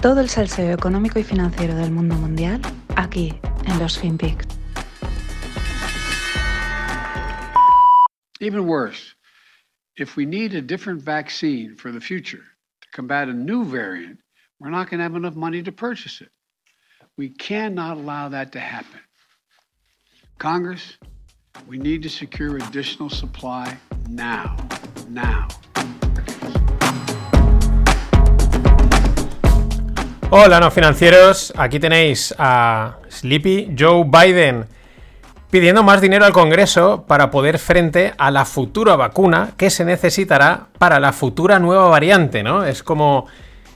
Todo el salseo económico y financiero del mundo mundial aquí en los FinPix. Even worse, if we need a different vaccine for the future to combat a new variant, we're not going to have enough money to purchase it. We cannot allow that to happen. Congress, we need to secure additional supply now. Now. Hola, no financieros. Aquí tenéis a Sleepy Joe Biden pidiendo más dinero al Congreso para poder frente a la futura vacuna que se necesitará para la futura nueva variante, ¿no? Es como...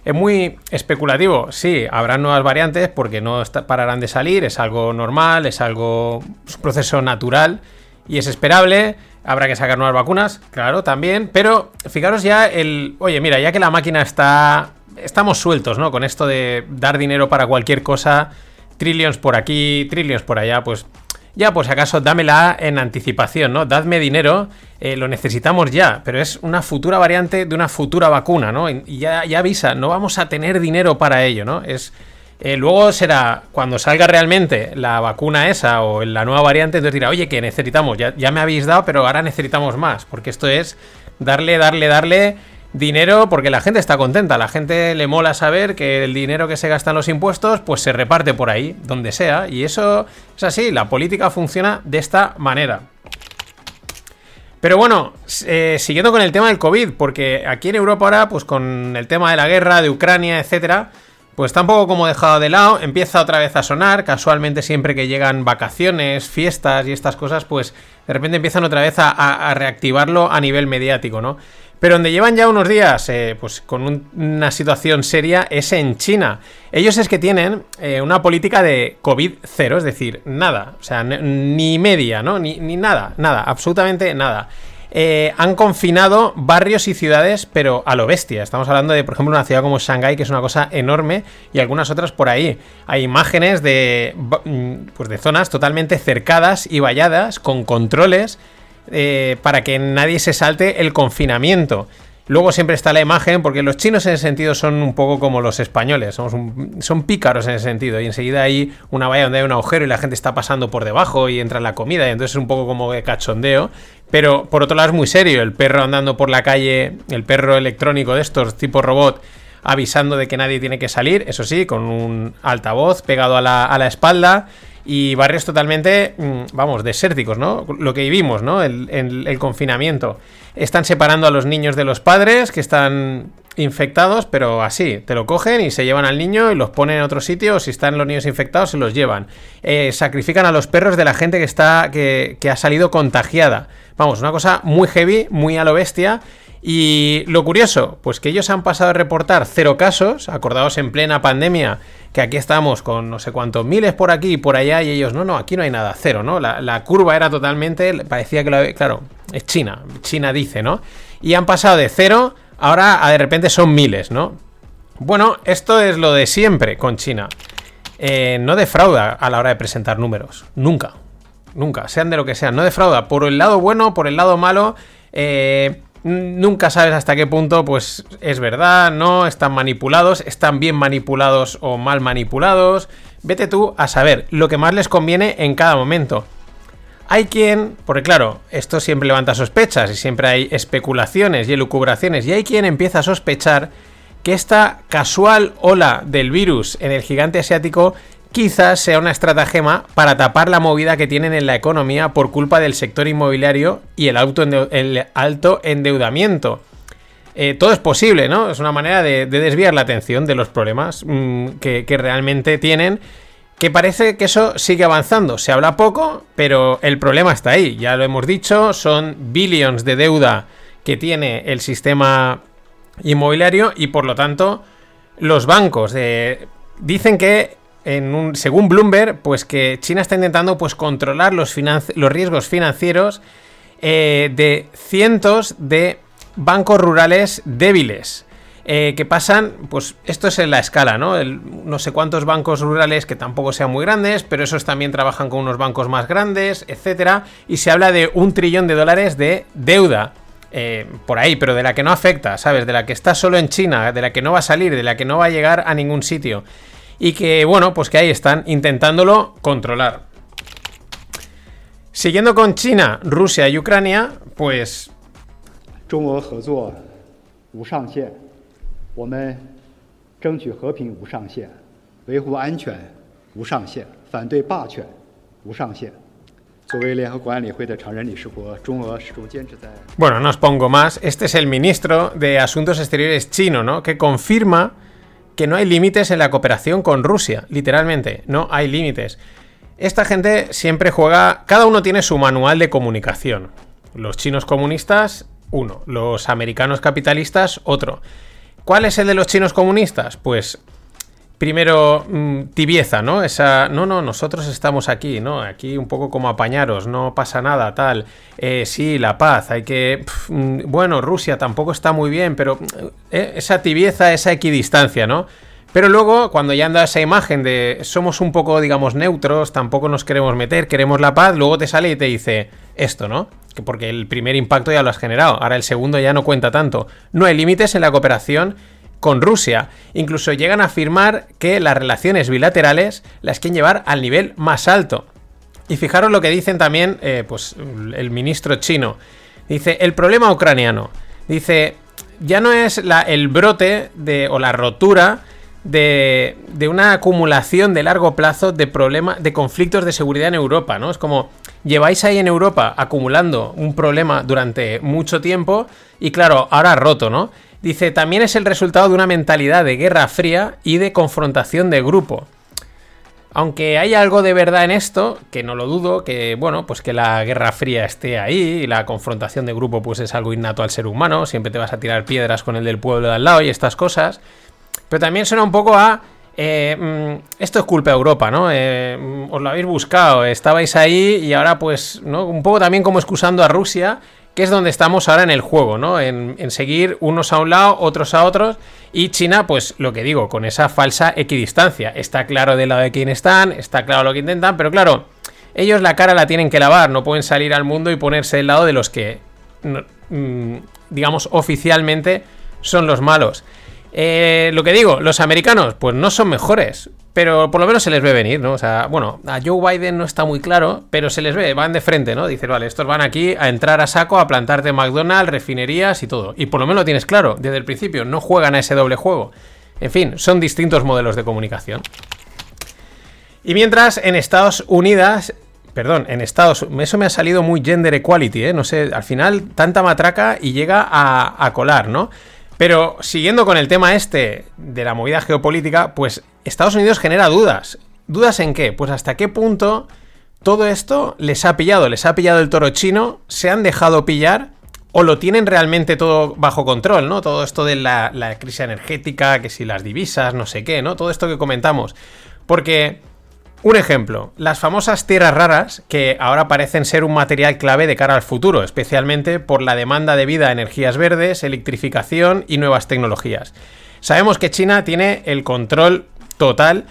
Es muy especulativo, sí, habrá nuevas variantes porque no pararán de salir, es algo normal, es algo, es un proceso natural y es esperable, habrá que sacar nuevas vacunas, claro, también, pero fijaros ya el, oye, mira, ya que la máquina está, estamos sueltos, ¿no? Con esto de dar dinero para cualquier cosa, trillions por aquí, trillions por allá, pues ya, pues acaso dámela en anticipación, ¿no? Dadme dinero, eh, lo necesitamos ya, pero es una futura variante de una futura vacuna, ¿no? Y ya, ya avisa, no vamos a tener dinero para ello, ¿no? Es. Eh, luego será cuando salga realmente la vacuna esa o la nueva variante, entonces dirá, oye, que necesitamos, ya, ya me habéis dado, pero ahora necesitamos más, porque esto es darle, darle, darle dinero porque la gente está contenta, la gente le mola saber que el dinero que se gasta en los impuestos pues se reparte por ahí, donde sea, y eso es así, la política funciona de esta manera. Pero bueno, eh, siguiendo con el tema del COVID, porque aquí en Europa ahora, pues con el tema de la guerra, de Ucrania, etcétera, pues está un poco como dejado de lado, empieza otra vez a sonar, casualmente siempre que llegan vacaciones, fiestas y estas cosas, pues de repente empiezan otra vez a reactivarlo a nivel mediático, ¿no? Pero donde llevan ya unos días eh, pues con una situación seria es en China. Ellos es que tienen eh, una política de COVID cero, es decir, nada, o sea, ni media, ¿no? Ni, nada, nada, absolutamente nada. Eh, han confinado barrios y ciudades, pero a lo bestia. Estamos hablando de, por ejemplo, una ciudad como Shanghái, que es una cosa enorme, y algunas otras por ahí. Hay imágenes de, mm, pues de zonas totalmente cercadas y valladas, con controles eh, para que nadie se salte el confinamiento. Luego siempre está la imagen, porque los chinos en ese sentido son un poco como los españoles, son pícaros en ese sentido, y enseguida hay una valla donde hay un agujero y la gente está pasando por debajo y entra la comida, y entonces es un poco como de cachondeo, pero por otro lado es muy serio, el perro andando por la calle, el perro electrónico de estos tipo robot, avisando de que nadie tiene que salir, eso sí, con un altavoz pegado a la, a la espalda, y barrios totalmente, mm, vamos, desérticos, ¿no? Lo que vivimos, ¿no? El, el, confinamiento. Están separando a los niños de los padres que están infectados, pero así, te lo cogen y se llevan al niño y los ponen en otro sitio, o si están los niños infectados, se los llevan. Eh, sacrifican a los perros de la gente que está, que, que ha salido contagiada. Vamos, una cosa muy heavy, muy a lo bestia. Y lo curioso, pues que ellos han pasado a reportar cero casos, acordados en plena pandemia, que aquí estamos con no sé cuántos miles por aquí y por allá, y ellos, no, no, aquí no hay nada, cero, ¿no? La, curva era totalmente, parecía que lo claro, es China, China dice, ¿no? Y han pasado de cero, ahora de repente son miles, ¿no? Bueno, esto es lo de siempre con China. Eh, no defrauda a la hora de presentar números, nunca, nunca, sean de lo que sean, no defrauda por el lado bueno, por el lado malo, eh nunca sabes hasta qué punto pues es verdad, no, están manipulados, están bien manipulados o mal manipulados. Vete tú a saber lo que más les conviene en cada momento. Hay quien, porque claro, esto siempre levanta sospechas y siempre hay especulaciones y elucubraciones, y hay quien empieza a sospechar que esta casual ola del virus en el gigante asiático quizás sea una estratagema para tapar la movida que tienen en la economía por culpa del sector inmobiliario y el, alto endeudamiento. Eh, todo es posible, ¿no? Es una manera de, desviar la atención de los problemas mm, que, realmente tienen. Que parece que eso sigue avanzando. Se habla poco, pero el problema está ahí. Ya lo hemos dicho, son billions de deuda que tiene el sistema inmobiliario y por lo tanto los bancos dicen que según Bloomberg, pues que China está intentando pues, controlar los, los riesgos financieros eh, de cientos de bancos rurales débiles. Eh, que pasan, pues esto es en la escala, ¿no? no sé cuántos bancos rurales que tampoco sean muy grandes, pero esos también trabajan con unos bancos más grandes, etcétera, y se habla de un trillón de dólares de deuda. eh, por ahí, pero de la que no afecta, ¿sabes? De la que está solo en China, de la que no va a salir, de la que no va a llegar a ningún sitio. Y que, bueno, pues que ahí están intentándolo controlar. Siguiendo con China, Rusia y Ucrania, pues... Bueno, no os pongo más. Este es el ministro de Asuntos Exteriores chino, ¿no? Que confirma que no hay límites en la cooperación con Rusia. Literalmente, no hay límites. Esta gente siempre juega. Cada uno tiene su manual de comunicación. Los chinos comunistas, uno. Los americanos capitalistas, otro. ¿Cuál es el de los chinos comunistas? Pues primero mm, tibieza, ¿no? Esa, no, no, nosotros estamos aquí, ¿no? Aquí un poco como apañaros, no pasa nada, tal. Eh, sí, la paz, hay que... Mm, bueno, Rusia tampoco está muy bien, pero eh, esa tibieza, esa equidistancia, ¿no? Pero luego, cuando ya anda esa imagen de somos un poco, digamos, neutros, tampoco nos queremos meter, queremos la paz, luego te sale y te dice esto, ¿no? Que porque el primer impacto ya lo has generado, ahora el segundo ya no cuenta tanto. No hay límites en la cooperación con Rusia. Incluso llegan a afirmar que las relaciones bilaterales las quieren llevar al nivel más alto. Y fijaros lo que dicen también eh, pues, el ministro chino. Dice, el problema ucraniano. Dice, ya no es el brote de, o la rotura de, de, una acumulación de largo plazo de problemas, de conflictos de seguridad en Europa, ¿no? Es como, lleváis ahí en Europa acumulando un problema durante mucho tiempo y claro, ahora roto, ¿no? Dice, también es el resultado de una mentalidad de guerra fría y de confrontación de grupo. Aunque hay algo de verdad en esto, que no lo dudo, que bueno, pues que la guerra fría esté ahí y la confrontación de grupo pues es algo innato al ser humano, siempre te vas a tirar piedras con el del pueblo de al lado y estas cosas. Pero también suena un poco a... Eh, mm, esto es culpa de Europa, ¿no? Eh, mm, os lo habéis buscado, estabais ahí y ahora pues, ¿no? Un poco también como excusando a Rusia que es donde estamos ahora en el juego, ¿no? En, seguir unos a un lado, otros a otros. Y China, pues lo que digo, con esa falsa equidistancia. Está claro del lado de quién están, está claro lo que intentan, pero claro, ellos la cara la tienen que lavar, no pueden salir al mundo y ponerse del lado de los que, mm, digamos, oficialmente son los malos. Eh, lo que digo, los americanos, pues no son mejores. Pero por lo menos se les ve venir, ¿no? O sea, bueno, a Joe Biden no está muy claro, pero se les ve, van de frente, ¿no? Dices, vale, estos van aquí a entrar a saco, a plantarte McDonald's, refinerías y todo. Y por lo menos lo tienes claro, desde el principio, no juegan a ese doble juego. En fin, son distintos modelos de comunicación. Y mientras en Estados Unidos, perdón, en Estados eso me ha salido muy gender equality, ¿eh? No sé, al final tanta matraca y llega a, a colar, ¿no? Pero siguiendo con el tema este de la movida geopolítica, pues Estados Unidos genera dudas. ¿Dudas en qué? Pues hasta qué punto todo esto les ha pillado, les ha pillado el toro chino, se han dejado pillar o lo tienen realmente todo bajo control, ¿no? Todo esto de la, la crisis energética, que si las divisas, no sé qué, ¿no? Todo esto que comentamos. Porque un ejemplo, las famosas tierras raras, que ahora parecen ser un material clave de cara al futuro, especialmente por la demanda debida a energías verdes, electrificación y nuevas tecnologías. Sabemos que China tiene el control total,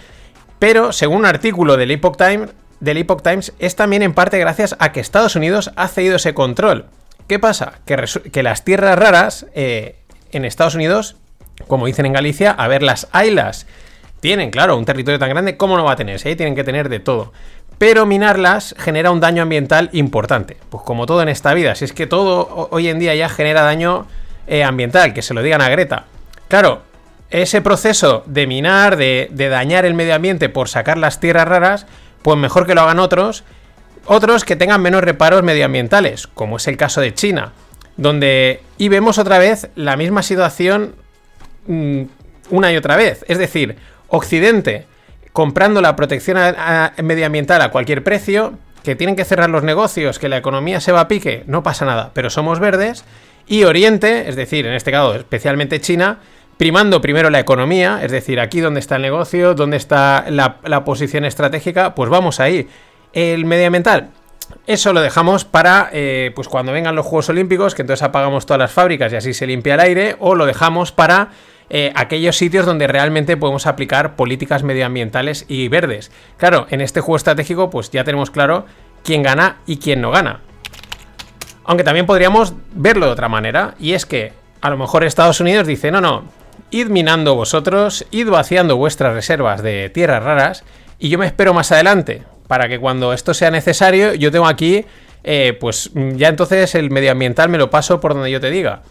pero según un artículo del Epoch Times, es también en parte gracias a que Estados Unidos ha cedido ese control. ¿Qué pasa? Que, las tierras raras eh, en Estados Unidos, como dicen en Galicia, a ver, las ailas tienen, claro, un territorio tan grande, ¿cómo no va a tener? ahí tienen que tener de todo. Pero minarlas genera un daño ambiental importante. Pues como todo en esta vida, si es que todo hoy en día ya genera daño eh, ambiental, que se lo digan a Greta. Claro, ese proceso de minar, de, de dañar el medio ambiente por sacar las tierras raras, pues mejor que lo hagan otros. Otros que tengan menos reparos medioambientales, como es el caso de China, donde y vemos otra vez la misma situación mm, una y otra vez. Es decir, Occidente comprando la protección medioambiental a cualquier precio, que tienen que cerrar los negocios, que la economía se va a pique, no pasa nada, pero somos verdes. Y Oriente, es decir, en este caso especialmente China, primando primero la economía, es decir, aquí donde está el negocio, donde está la, posición estratégica, pues vamos ahí. El medioambiental, eso lo dejamos para eh, pues cuando vengan los Juegos Olímpicos, que entonces apagamos todas las fábricas y así se limpia el aire, o lo dejamos para eh, aquellos sitios donde realmente podemos aplicar políticas medioambientales y verdes. Claro, en este juego estratégico pues ya tenemos claro quién gana y quién no gana. Aunque también podríamos verlo de otra manera, y es que a lo mejor Estados Unidos dice, no, no, id minando vosotros, id vaciando vuestras reservas de tierras raras, y yo me espero más adelante, para que cuando esto sea necesario, yo tengo aquí, eh, pues ya entonces el medioambiental me lo paso por donde yo te diga.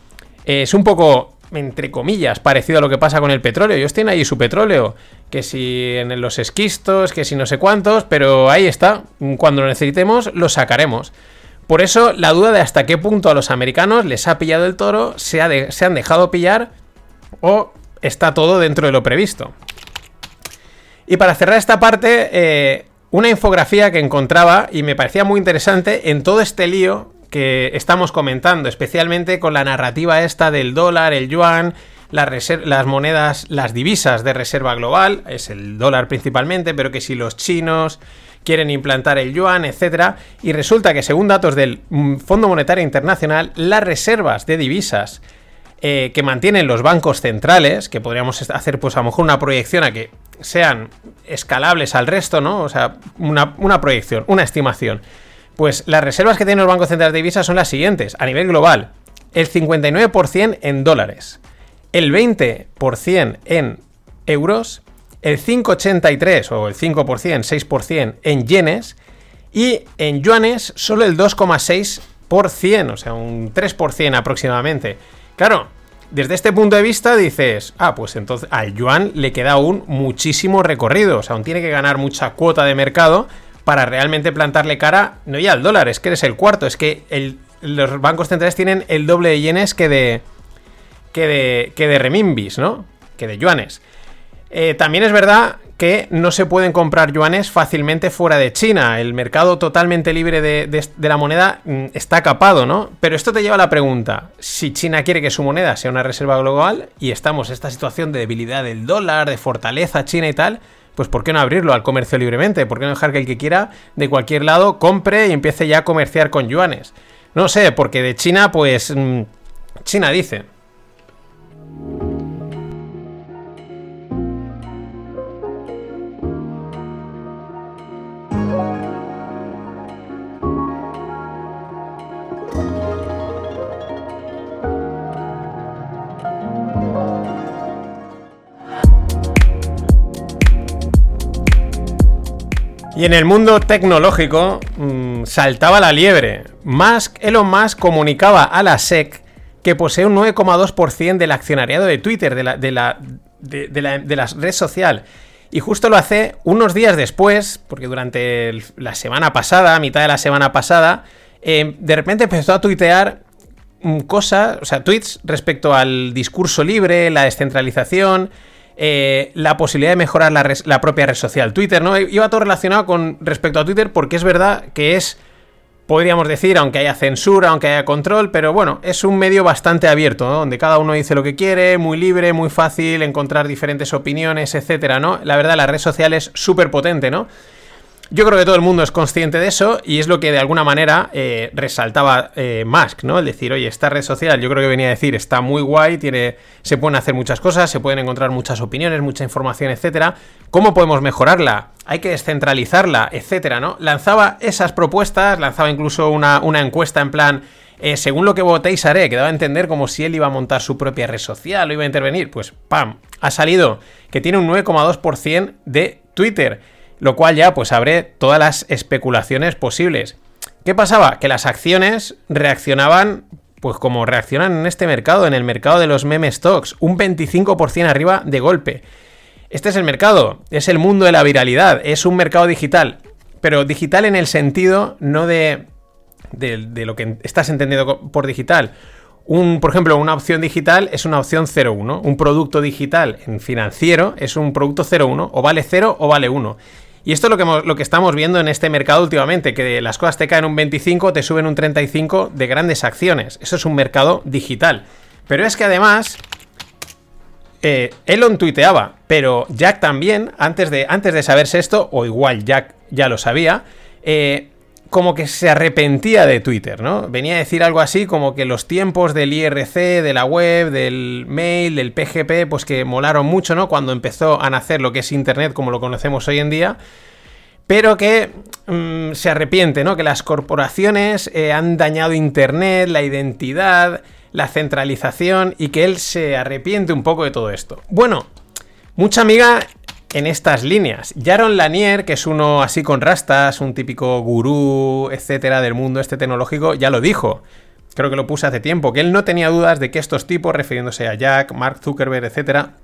es un poco entre comillas, parecido a lo que pasa con el petróleo. Ellos tienen ahí su petróleo, que si en los esquistos, que si no sé cuántos, pero ahí está. Cuando lo necesitemos, lo sacaremos. Por eso, la duda de hasta qué punto a los americanos les ha pillado el toro, se, han dejado pillar o está todo dentro de lo previsto. Y para cerrar esta parte, eh, una infografía que encontraba y me parecía muy interesante en todo este lío que estamos comentando, especialmente con la narrativa esta del dólar, el yuan, las, monedas, las divisas de reserva global, es el dólar principalmente, pero que si los chinos quieren implantar el yuan, etcétera, y resulta que según datos del Fondo Monetario Internacional, las reservas de divisas eh, que mantienen los bancos centrales, que podríamos hacer pues a lo mejor una proyección a que sean escalables al resto, ¿no? O sea, una, una proyección, una estimación. Pues las reservas que tienen los bancos centrales de divisas son las siguientes, a nivel global. El 59% en dólares, el 20% en euros, el 5,83 o el 5%, 6% en yenes y en yuanes solo el 2,6%, o sea, un 3% aproximadamente. Claro, desde este punto de vista dices, ah, pues entonces al yuan le queda aún muchísimo recorrido, o sea, aún tiene que ganar mucha cuota de mercado para realmente plantarle cara, no ya al dólar, es que eres el cuarto, es que los bancos centrales tienen el doble de yenes que de, que de, que de remimbis, ¿no? Que de yuanes. Eh, también es verdad que no se pueden comprar yuanes fácilmente fuera de China. El mercado totalmente libre de, de, la moneda mm, está capado, ¿no? Pero esto te lleva a la pregunta, si China quiere que su moneda sea una reserva global y estamos en esta situación de debilidad del dólar, de fortaleza china y tal, pues ¿por qué no abrirlo al comercio libremente? ¿Por qué no dejar que el que quiera de cualquier lado compre y empiece ya a comerciar con yuanes? No sé, porque de China, pues... Mm, China dice. Y en el mundo tecnológico mm, saltaba la liebre. Musk, Elon Musk comunicaba a la SEC que posee un 9,2% del accionariado de Twitter, de la, de, la, de, la, red social. Y justo lo hace unos días después, porque durante la semana pasada, mitad de la semana pasada, eh, de repente empezó a tuitear mm, cosas, o sea, tweets respecto al discurso libre, la descentralización, eh, la posibilidad de mejorar la, propia red social Twitter, ¿no? Iba todo relacionado con respecto a Twitter porque es verdad que es, podríamos decir, aunque haya censura, aunque haya control, pero bueno, es un medio bastante abierto, ¿no? Donde cada uno dice lo que quiere, muy libre, muy fácil encontrar diferentes opiniones, etcétera, ¿no? La verdad, la red social es súper potente, ¿no? Yo creo que todo el mundo es consciente de eso y es lo que de alguna manera eh, resaltaba eh, Musk, ¿no? El decir, oye, esta red social, yo creo que venía a decir, está muy guay, tiene, se pueden hacer muchas cosas, se pueden encontrar muchas opiniones, mucha información, etcétera. ¿Cómo podemos mejorarla? Hay que descentralizarla, etcétera, ¿no? Lanzaba esas propuestas, lanzaba incluso una, encuesta en plan, eh, según lo que votéis haré, que daba a entender como si él iba a montar su propia red social o iba a intervenir. Pues, ¡pam! Ha salido que tiene un 9,2% de Twitter lo cual ya pues abre todas las especulaciones posibles. ¿Qué pasaba? Que las acciones reaccionaban pues como reaccionan en este mercado, en el mercado de los meme stocks, un 25% arriba de golpe. Este es el mercado, es el mundo de la viralidad, es un mercado digital, pero digital en el sentido no de, de, lo que estás entendiendo por digital. Un, por ejemplo, una opción digital es una opción 0,1. Un producto digital en financiero es un producto 0,1. O vale 0 o vale 1. Y esto es lo que, lo que estamos viendo en este mercado últimamente, que las cosas te caen un 25, te suben un 35 de grandes acciones. Eso es un mercado digital. Pero es que además, eh, Elon tuiteaba, pero Jack también, antes de, antes de saberse esto, o igual Jack ya lo sabía, eh, como que se arrepentía de Twitter, ¿no? Venía a decir algo así como que los tiempos del IRC, de la web, del mail, del PGP, pues que molaron mucho, ¿no? Cuando empezó a nacer lo que es Internet como lo conocemos hoy en día. pero que mm, se arrepiente, ¿no? Que las corporaciones eh, han dañado Internet, la identidad, la centralización y que él se arrepiente un poco de todo esto. Bueno, mucha amiga en estas líneas. Jaron Lanier, que es uno así con rastas, un típico gurú, etcétera, del mundo este tecnológico, ya lo dijo. Creo que lo puse hace tiempo, que él no tenía dudas de que estos tipos, refiriéndose a Jack, Mark Zuckerberg, etcétera,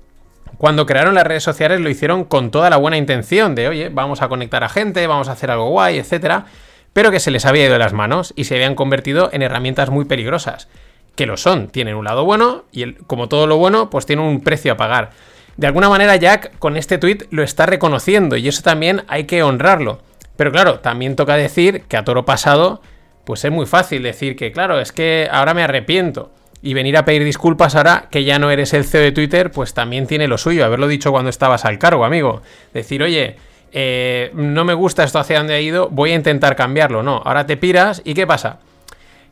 cuando crearon las redes sociales lo hicieron con toda la buena intención de, oye, vamos a conectar a gente, vamos a hacer algo guay, etcétera, pero que se les había ido de las manos y se habían convertido en herramientas muy peligrosas. Que lo son, tienen un lado bueno y como todo lo bueno, pues tiene un precio a pagar. De alguna manera Jack con este tweet lo está reconociendo y eso también hay que honrarlo. Pero claro, también toca decir que a toro pasado, pues es muy fácil decir que, claro, es que ahora me arrepiento. Y venir a pedir disculpas ahora que ya no eres el CEO de Twitter, pues también tiene lo suyo. Haberlo dicho cuando estabas al cargo, amigo. Decir, oye, eh, no me gusta esto hacia dónde ha ido, voy a intentar cambiarlo. No, ahora te piras y ¿qué pasa?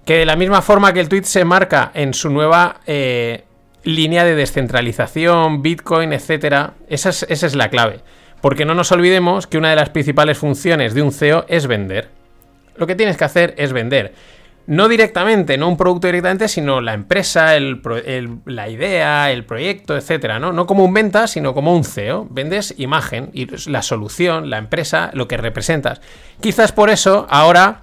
Que de la misma forma que el tweet se marca en su nueva eh, línea de descentralización, Bitcoin, etcétera. Esa es, la clave. Porque no nos olvidemos que una de las principales funciones de un CEO es vender. Lo que tienes que hacer es vender. No directamente, no un producto directamente, sino la empresa, la idea, el proyecto, etcétera, ¿no? No como un venta, sino como un CEO. Vendes imagen y la solución, la empresa, lo que representas. Quizás por eso ahora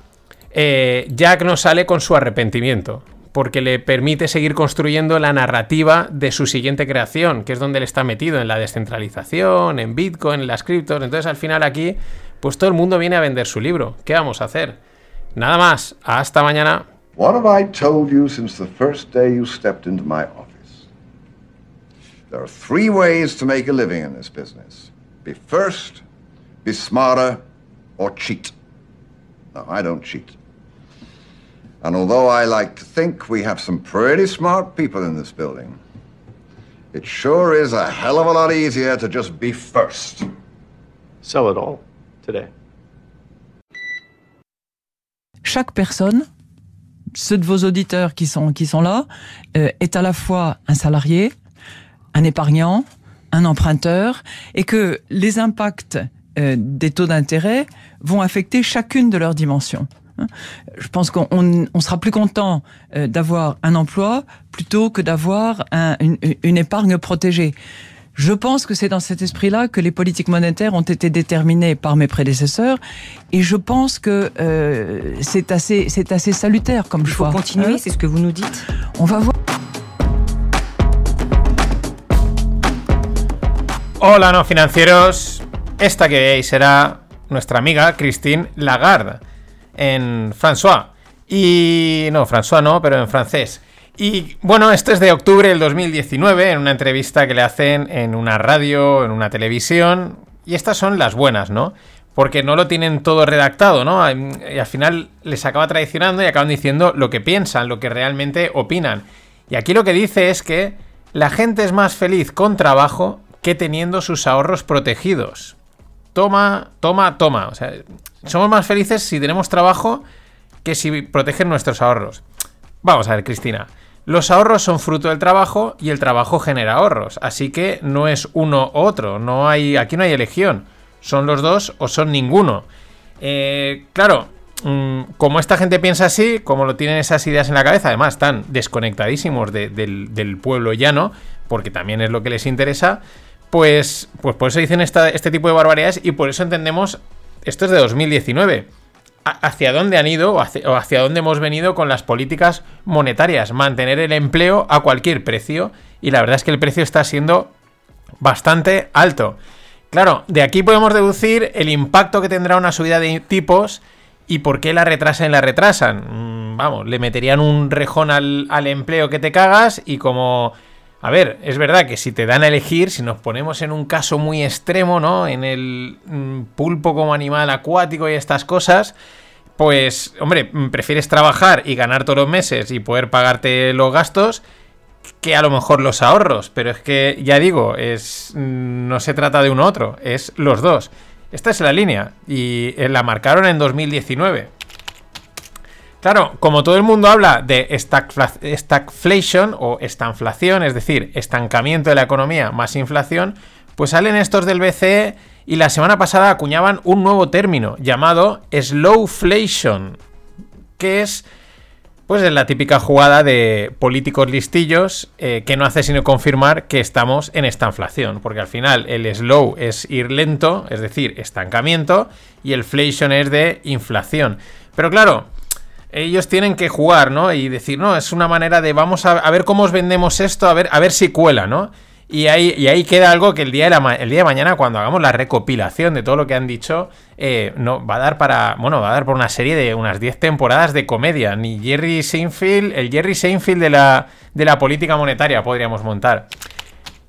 eh, Jack no sale con su arrepentimiento porque le permite seguir construyendo la narrativa de su siguiente creación, que es donde él está metido, en la descentralización, en Bitcoin, en las criptos. Entonces al final aquí, pues todo el mundo viene a vender su libro. ¿Qué vamos a hacer? Nada más, hasta mañana. What have I told you since the first day you stepped into my office? There are three ways to make a living in this business. Be first, be smarter, or cheat. No, I don't cheat. And although I like to think we have some pretty smart people in this building, it sure is a hell of a lot easier to just be first. Sell it all today. Chaque personne, ceux de vos auditeurs qui sont, qui sont là, euh, est à la fois un salarié, un épargnant, un emprunteur, et que les impacts euh, des taux d'intérêt vont affecter chacune de leurs dimensions. Hein. Je pense qu'on on sera plus content euh, d'avoir un emploi plutôt que d'avoir un, une, une, épargne protégée. Je pense que c'est dans cet esprit-là que les politiques monétaires ont été déterminées par mes prédécesseurs, et je pense que euh, c'est assez, c'est assez salutaire comme Il choix. faut continuer, Hein c'est ce que vous nous dites. On va voir. Hola, no financieros. Esta que veis será nuestra amiga Christine Lagarde en François. Y no, François no, pero en francés. Y bueno, esto es de octubre del 2019, en una entrevista que le hacen en una radio, en una televisión. Y estas son las buenas, ¿no? Porque no lo tienen todo redactado, ¿no? Y al final les acaba traicionando y acaban diciendo lo que piensan, lo que realmente opinan. Y aquí lo que dice es que la gente es más feliz con trabajo que teniendo sus ahorros protegidos. Toma, toma, toma. O sea, somos más felices si tenemos trabajo que si protegen nuestros ahorros. Vamos a ver, Cristina. Los ahorros son fruto del trabajo y el trabajo genera ahorros. Así que no es uno u otro. No hay, aquí no hay elección. Son los dos o son ninguno. Eh, claro, mm, como esta gente piensa así, como lo tienen esas ideas en la cabeza, además están desconectadísimos de- del, del pueblo llano, porque también es lo que les interesa, pues, pues por eso dicen esta- este tipo de barbaridades y por eso entendemos, esto es de 2019, a- hacia dónde han ido o hacia, dónde hemos venido con las políticas monetarias, mantener el empleo a cualquier precio y la verdad es que el precio está siendo bastante alto. Claro, de aquí podemos deducir el impacto que tendrá una subida de tipos y por qué la retrasan y la retrasan. Mm, Vamos, le meterían un rejón al empleo que te cagas y como... A ver, es verdad que si te dan a elegir, si nos ponemos en un caso muy extremo, ¿no? En el mm, pulpo como animal acuático y estas cosas, pues, hombre, mm, prefieres trabajar y ganar todos los meses y poder pagarte los gastos que a lo mejor los ahorros, pero es que ya digo, es mm, no se trata de uno u otro, es los dos. Esta es la línea y eh, la marcaron en 2019. Claro, como todo el mundo habla de stagfla- stagflation o estanflación, es decir, estancamiento de la economía más inflación, pues salen estos del BCE y la semana pasada acuñaban un nuevo término llamado slowflation, que es pues es la típica jugada de políticos listillos eh, que no hace sino confirmar que estamos en esta inflación, porque al final el slow es ir lento, es decir, estancamiento, y el flation es de inflación. Pero claro, ellos tienen que jugar, ¿no? Y decir, no, es una manera de vamos a, ver cómo os vendemos esto, a ver, a ver si cuela, ¿no? Y ahí, y ahí queda algo que el día, de el día de mañana, cuando hagamos la recopilación de todo lo que han dicho, eh, no, va a dar para. Bueno, va a dar por una serie de unas 10 temporadas de comedia. Ni Jerry Seinfeld, el Jerry Seinfeld de la, de la política monetaria podríamos montar.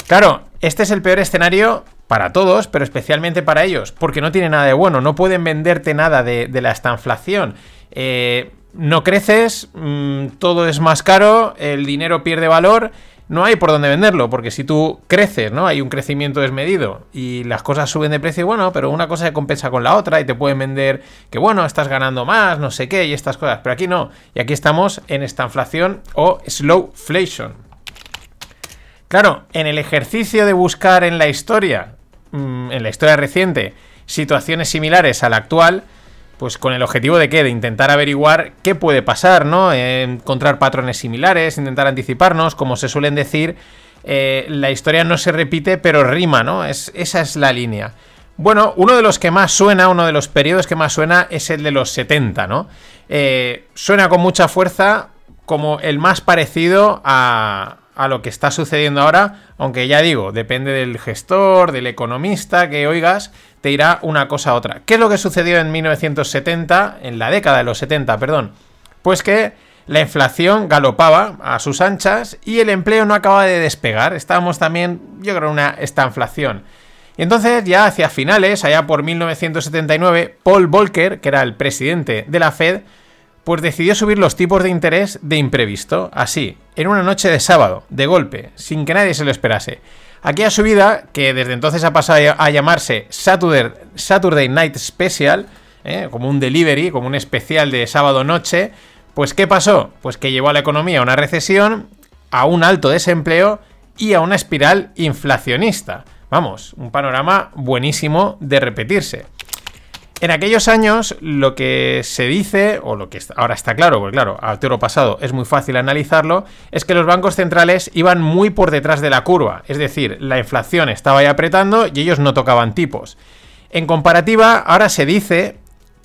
Claro, este es el peor escenario para todos, pero especialmente para ellos, porque no tiene nada de bueno, no pueden venderte nada de, de la estanflación. Eh, no creces, mm, todo es más caro, el dinero pierde valor, no hay por dónde venderlo, porque si tú creces, ¿no? Hay un crecimiento desmedido y las cosas suben de precio, bueno, pero una cosa se compensa con la otra y te pueden vender que, bueno, estás ganando más, no sé qué, y estas cosas, pero aquí no, y aquí estamos en esta inflación o slowflation. Claro, en el ejercicio de buscar en la historia, mm, en la historia reciente, situaciones similares a la actual, pues con el objetivo de qué? De intentar averiguar qué puede pasar, ¿no? encontrar patrones similares, intentar anticiparnos, como se suelen decir, eh, la historia no se repite, pero rima, ¿no? Es, esa es la línea. Bueno, uno de los que más suena, uno de los periodos que más suena es el de los 70, ¿no? Eh, suena con mucha fuerza como el más parecido a, a lo que está sucediendo ahora, aunque ya digo, depende del gestor, del economista que oigas, te irá una cosa a otra. ¿Qué es lo que sucedió en 1970, en la década de los 70, perdón? Pues que la inflación galopaba a sus anchas y el empleo no acaba de despegar. Estábamos también, yo creo, en una inflación. Y entonces, ya hacia finales, allá por 1979, Paul Volcker, que era el presidente de la Fed, pues decidió subir los tipos de interés de imprevisto, así, en una noche de sábado, de golpe, sin que nadie se lo esperase. Aquella subida, que desde entonces ha pasado a llamarse Saturday, Night Special, ¿eh? como un delivery, como un especial de sábado noche, pues ¿qué pasó? Pues que llevó a la economía a una recesión, a un alto desempleo y a una espiral inflacionista. Vamos, un panorama buenísimo de repetirse. En aquellos años lo que se dice, o lo que ahora está claro, porque claro, al toro pasado es muy fácil analizarlo, es que los bancos centrales iban muy por detrás de la curva, es decir, la inflación estaba ahí apretando y ellos no tocaban tipos. En comparativa, ahora se dice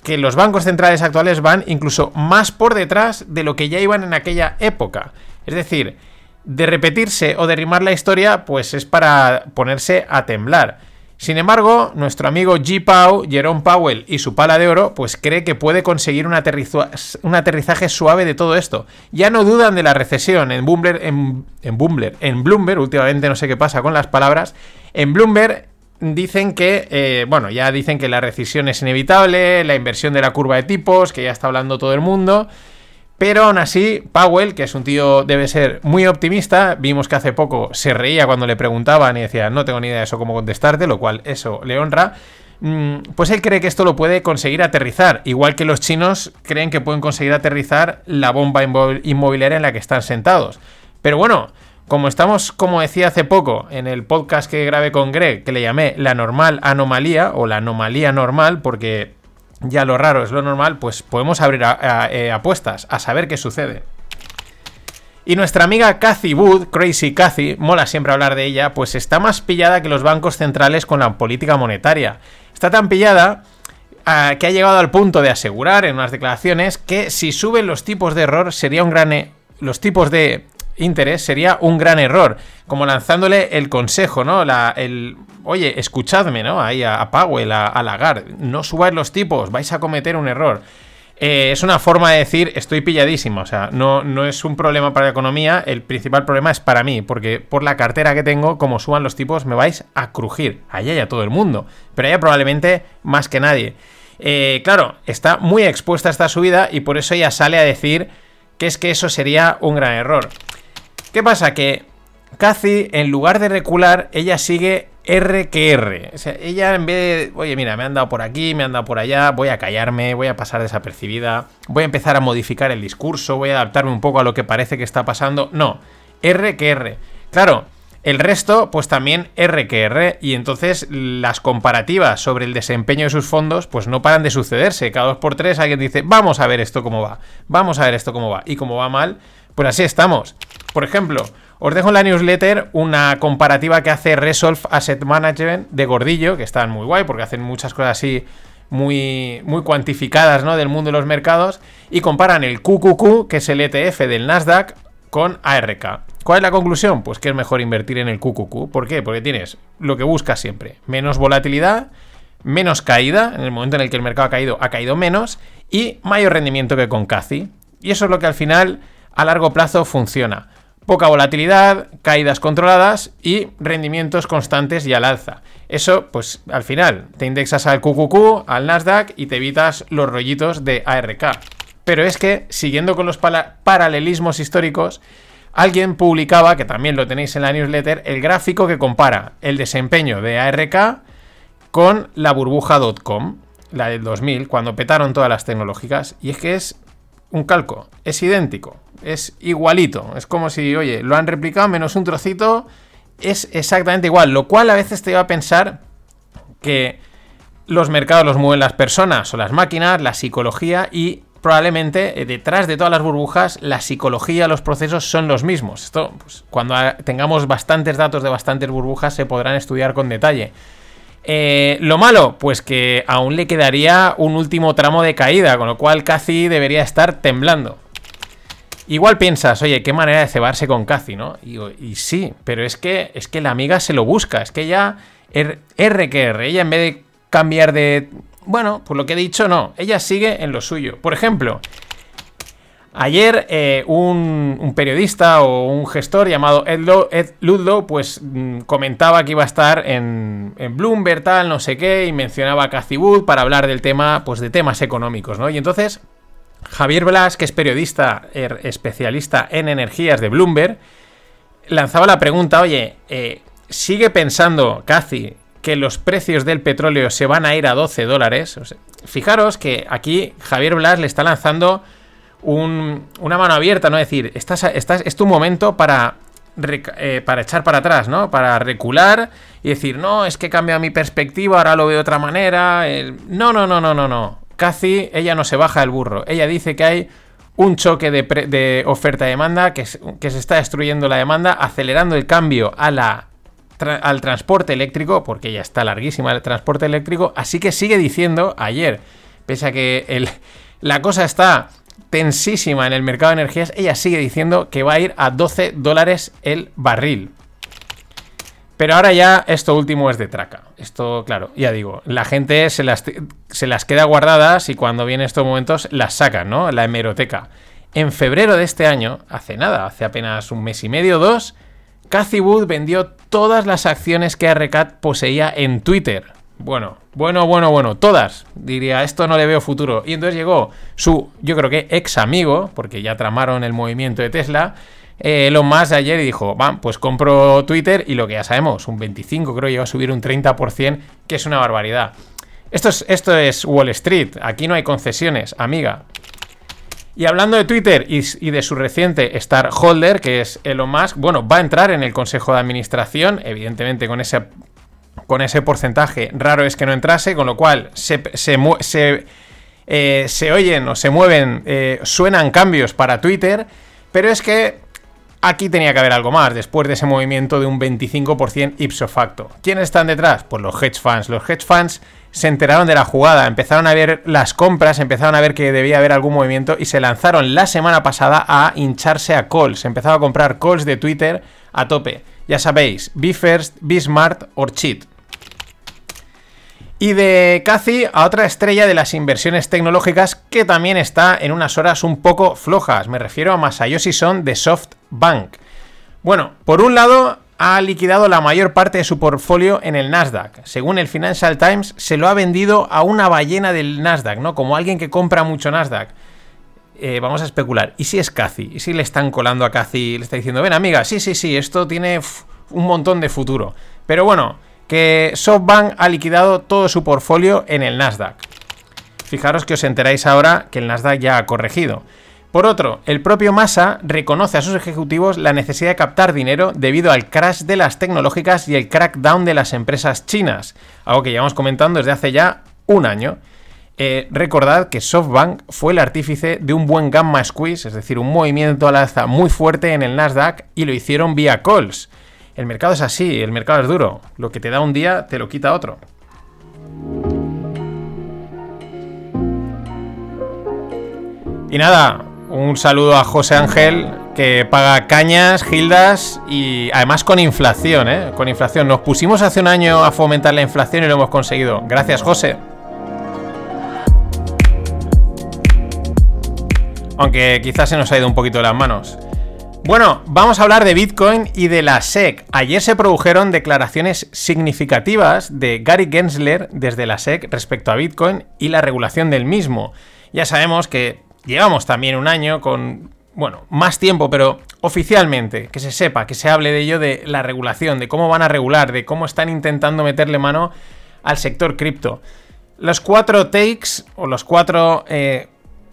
que los bancos centrales actuales van incluso más por detrás de lo que ya iban en aquella época. Es decir, de repetirse o derrimar la historia, pues es para ponerse a temblar. Sin embargo, nuestro amigo G. Pau, Jerome Powell y su pala de oro, pues cree que puede conseguir un, aterrizaje suave de todo esto. Ya no dudan de la recesión en Bloomberg, en, en, en Bloomberg, últimamente no sé qué pasa con las palabras, en Bloomberg dicen que, eh, bueno, ya dicen que la recesión es inevitable, la inversión de la curva de tipos, que ya está hablando todo el mundo. Pero aún así, Powell, que es un tío, debe ser muy optimista, vimos que hace poco se reía cuando le preguntaban y decía, no tengo ni idea de eso cómo contestarte, lo cual eso le honra. Mm, pues él cree que esto lo puede conseguir aterrizar, igual que los chinos creen que pueden conseguir aterrizar la bomba inmobiliaria en la que están sentados. Pero bueno, como estamos, como decía hace poco en el podcast que grabé con Greg, que le llamé la normal anomalía o la anomalía normal, porque ya lo raro es lo normal, pues podemos abrir eh, apuestas a saber qué sucede. Y nuestra amiga Cathy Wood, Crazy Cathy, mola siempre hablar de ella, pues está más pillada que los bancos centrales con la política monetaria. Está tan pillada ah, que ha llegado al punto de asegurar en unas declaraciones que si suben los tipos de error sería un gran... E, los tipos de interés sería un gran error. Como lanzándole el consejo, ¿no? La, el, oye, escuchadme, ¿no? Ahí a, Powell, a, Lagarde, no subáis los tipos, vais a cometer un error. Eh, es una forma de decir estoy pilladísimo, o sea, no, no es un problema para la economía, el principal problema es para mí, porque por la cartera que tengo, como suban los tipos, me vais a crujir. Allá ya todo el mundo, pero allá probablemente más que nadie. Eh, claro, está muy expuesta a esta subida y por eso ella sale a decir que es que eso sería un gran error. ¿Qué pasa? Que Cathy, en lugar de recular, ella sigue R que R. O sea, ella en vez de, oye, mira, me han dado por aquí, me han dado por allá, voy a callarme, voy a pasar desapercibida, voy a empezar a modificar el discurso, voy a adaptarme un poco a lo que parece que está pasando. No, R que R. Claro, El resto, pues también R que R, y entonces las comparativas sobre el desempeño de sus fondos, pues no paran de sucederse. Cada dos por tres alguien dice, vamos a ver esto cómo va, vamos a ver esto cómo va, y cómo va mal, pues así estamos. Por ejemplo, os dejo en la newsletter una comparativa que hace Resolve Asset Management de Gordillo, que están muy guay porque hacen muchas cosas así muy, muy cuantificadas ¿no? del mundo de los mercados y comparan el QQQ, que es el ETF del Nasdaq, con ARK. ¿Cuál es la conclusión? Pues que es mejor invertir en el QQQ. ¿Por qué? Porque tienes lo que buscas siempre. Menos volatilidad, menos caída. En el momento en el que el mercado ha caído, ha caído menos. Y mayor rendimiento que con CACI. Y eso es lo que al final, a largo plazo, funciona. Poca volatilidad, caídas controladas y rendimientos constantes y al alza. Eso, pues al final, te indexas al QQQ, al Nasdaq y te evitas los rollitos de ARK. Pero es que, siguiendo con los paralelismos históricos, alguien publicaba, que también lo tenéis en la newsletter, el gráfico que compara el desempeño de ARK con la burbuja.com, la del 2000, cuando petaron todas las tecnológicas. Y es que es un calco, es idéntico, es igualito. Es como si, oye, lo han replicado menos un trocito, es exactamente igual. Lo cual a veces te iba a pensar que los mercados los mueven las personas o las máquinas, la psicología y probablemente eh, detrás de todas las burbujas la psicología, los procesos son los mismos. Esto, pues, cuando tengamos bastantes datos de bastantes burbujas se podrán estudiar con detalle. Eh, lo malo, pues que aún le quedaría un último tramo de caída, con lo cual casi debería estar temblando. Igual piensas, oye, qué manera de cebarse con Cathy, ¿no? Y, sí, pero es que, es que la amiga se lo busca, es que ella, R, R que R, ella en vez de cambiar de bueno, por lo que he dicho, no. Ella sigue en lo suyo. Por ejemplo, ayer eh, un, periodista o un gestor llamado Ed, Ludlow, pues mm, comentaba que iba a estar en, Bloomberg, tal, no sé qué, y mencionaba a Cathy Wood para hablar del tema, pues de temas económicos, ¿no? Y entonces, Javier Blas, que es periodista er, especialista en energías de Bloomberg, lanzaba la pregunta, oye, eh, ¿sigue pensando Cathy que los precios del petróleo se van a ir a 12 dólares. fijaros que aquí Javier Blas le está lanzando una mano abierta, ¿no? Es decir, estás, estás, es tu momento para, eh, para echar para atrás, ¿no? Para recular y decir, no, es que he cambiado mi perspectiva, ahora lo veo de otra manera. No, no, no, no, no, no. Casi ella no se baja del burro. Ella dice que hay un choque de, de oferta-demanda, que, que se está destruyendo la demanda, acelerando el cambio a la al transporte eléctrico, porque ya está larguísima el transporte eléctrico, así que sigue diciendo ayer, pese a que la cosa está tensísima en el mercado de energías, ella sigue diciendo que va a ir a 12 dólares el barril. Pero ahora ya esto último es de traca. Esto, claro, ya digo, la gente se las, se las queda guardadas y cuando vienen estos momentos las sacan, ¿no? La hemeroteca. En febrero de este año, hace nada, hace apenas un mes y medio, dos, Cathy Wood vendió todas las acciones que Arrecat poseía en Twitter. Bueno, bueno, bueno, bueno, todas. Diría, esto no le veo futuro. Y entonces llegó su, yo creo que ex amigo, porque ya tramaron el movimiento de Tesla, eh, Elon Musk ayer y dijo, va, pues compro Twitter y lo que ya sabemos, un 25, creo iba a subir un 30%, que es una barbaridad. Esto es, esto es Wall Street, aquí no hay concesiones, amiga. Y hablando de Twitter y, de su reciente Star Holder, que es Elon Musk, bueno, va a entrar en el consejo de administración, evidentemente con ese, con ese porcentaje raro es que no entrase, con lo cual se, se, eh, se oyen o se mueven, eh, suenan cambios para Twitter, pero es que aquí tenía que haber algo más después de ese movimiento de un 25% ipso facto. ¿Quiénes están detrás? Pues los hedge funds. Los hedge funds se enteraron de la jugada, empezaron a ver las compras, empezaron a ver que debía haber algún movimiento y se lanzaron la semana pasada a hincharse a calls. Empezaron a comprar calls de Twitter a tope. Ya sabéis, Be First, Be Smart or Cheat. Y de Cathy a otra estrella de las inversiones tecnológicas que también está en unas horas un poco flojas. Me refiero a Masayoshi Son de SoftBank. Bueno, por un lado, ha liquidado la mayor parte de su portfolio en el Nasdaq. Según el Financial Times, se lo ha vendido a una ballena del Nasdaq, ¿no? Como alguien que compra mucho Nasdaq. Eh, vamos a especular. ¿Y si es Cathy? ¿Y si le están colando a Cathy? Le está diciendo, ven amiga, sí, sí, sí, esto tiene un montón de futuro. Pero bueno, que SoftBank ha liquidado todo su portfolio en el Nasdaq. Fijaros que os enteráis ahora que el Nasdaq ya ha corregido. Por otro, el propio Massa reconoce a sus ejecutivos la necesidad de captar dinero debido al crash de las tecnológicas y el crackdown de las empresas chinas, algo que llevamos comentando desde hace ya un año. Eh, recordad que SoftBank fue el artífice de un buen gamma squeeze, es decir, un movimiento al alza muy fuerte en el Nasdaq y lo hicieron vía calls. El mercado es así, el mercado es duro. Lo que te da un día te lo quita otro. Y nada, un saludo a José Ángel, que paga cañas, gildas y además con inflación, ¿eh? Con inflación. Nos pusimos hace un año a fomentar la inflación y lo hemos conseguido. Gracias, José. Aunque quizás se nos ha ido un poquito de las manos. Bueno, vamos a hablar de Bitcoin y de la SEC. Ayer se produjeron declaraciones significativas de Gary Gensler desde la SEC respecto a Bitcoin y la regulación del mismo. Ya sabemos que llevamos también un año con, bueno, más tiempo, pero oficialmente, que se sepa, que se hable de ello, de la regulación, de cómo van a regular, de cómo están intentando meterle mano al sector cripto. Los cuatro takes o los cuatro eh,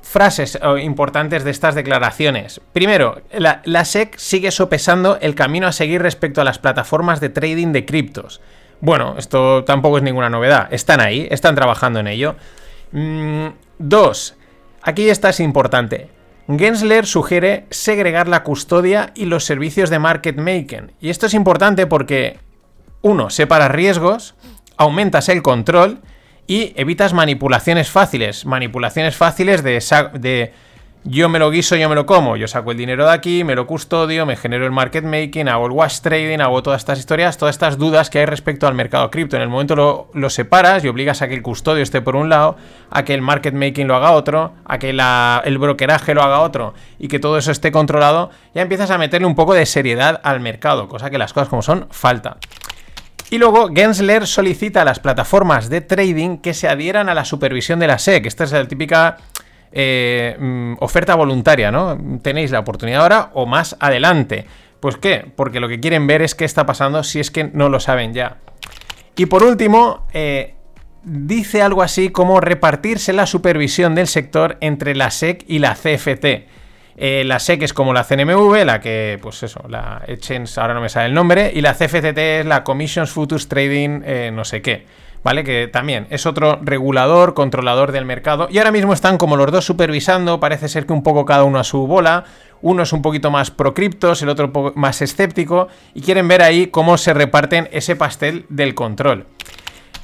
frases eh, importantes de estas declaraciones. Primero, la, SEC sigue sopesando el camino a seguir respecto a las plataformas de trading de criptos. Bueno, esto tampoco es ninguna novedad. Están ahí, están trabajando en ello. Mm, dos, Aquí esta es importante. Gensler sugiere segregar la custodia y los servicios de market making. Y esto es importante porque, uno, separas riesgos, aumentas el control y evitas manipulaciones fáciles. Manipulaciones fáciles de, yo me lo guiso, yo me lo como, yo saco el dinero de aquí, me lo custodio, me genero el market making, hago el wash trading, hago todas estas historias, todas estas dudas que hay respecto al mercado cripto. En el momento lo, separas y obligas a que el custodio esté por un lado, a que el market making lo haga otro, a que el brokeraje lo haga otro y que todo eso esté controlado, ya empiezas a meterle un poco de seriedad al mercado, cosa que las cosas como son falta. Y luego Gensler solicita a las plataformas de trading que se adhieran a la supervisión de la SEC. Esta es la típica eh, mm, oferta voluntaria, ¿no? Tenéis la oportunidad ahora o más adelante. ¿Pues qué? Porque lo que quieren ver es qué está pasando si es que no lo saben ya. Y por último, eh, dice algo así como repartirse la supervisión del sector entre la SEC y la CFT. Eh, la SEC es como la CNMV, la que, pues eso, la Exchange, ahora no me sale el nombre, y la CFTT es la Commissions Futures Trading, no sé qué. ¿vale? Que también es otro regulador, controlador del mercado. Y ahora mismo están como los dos supervisando, parece ser que un poco cada uno a su bola. Uno es un poquito más pro criptos, el otro más escéptico, y quieren ver ahí cómo se reparten ese pastel del control.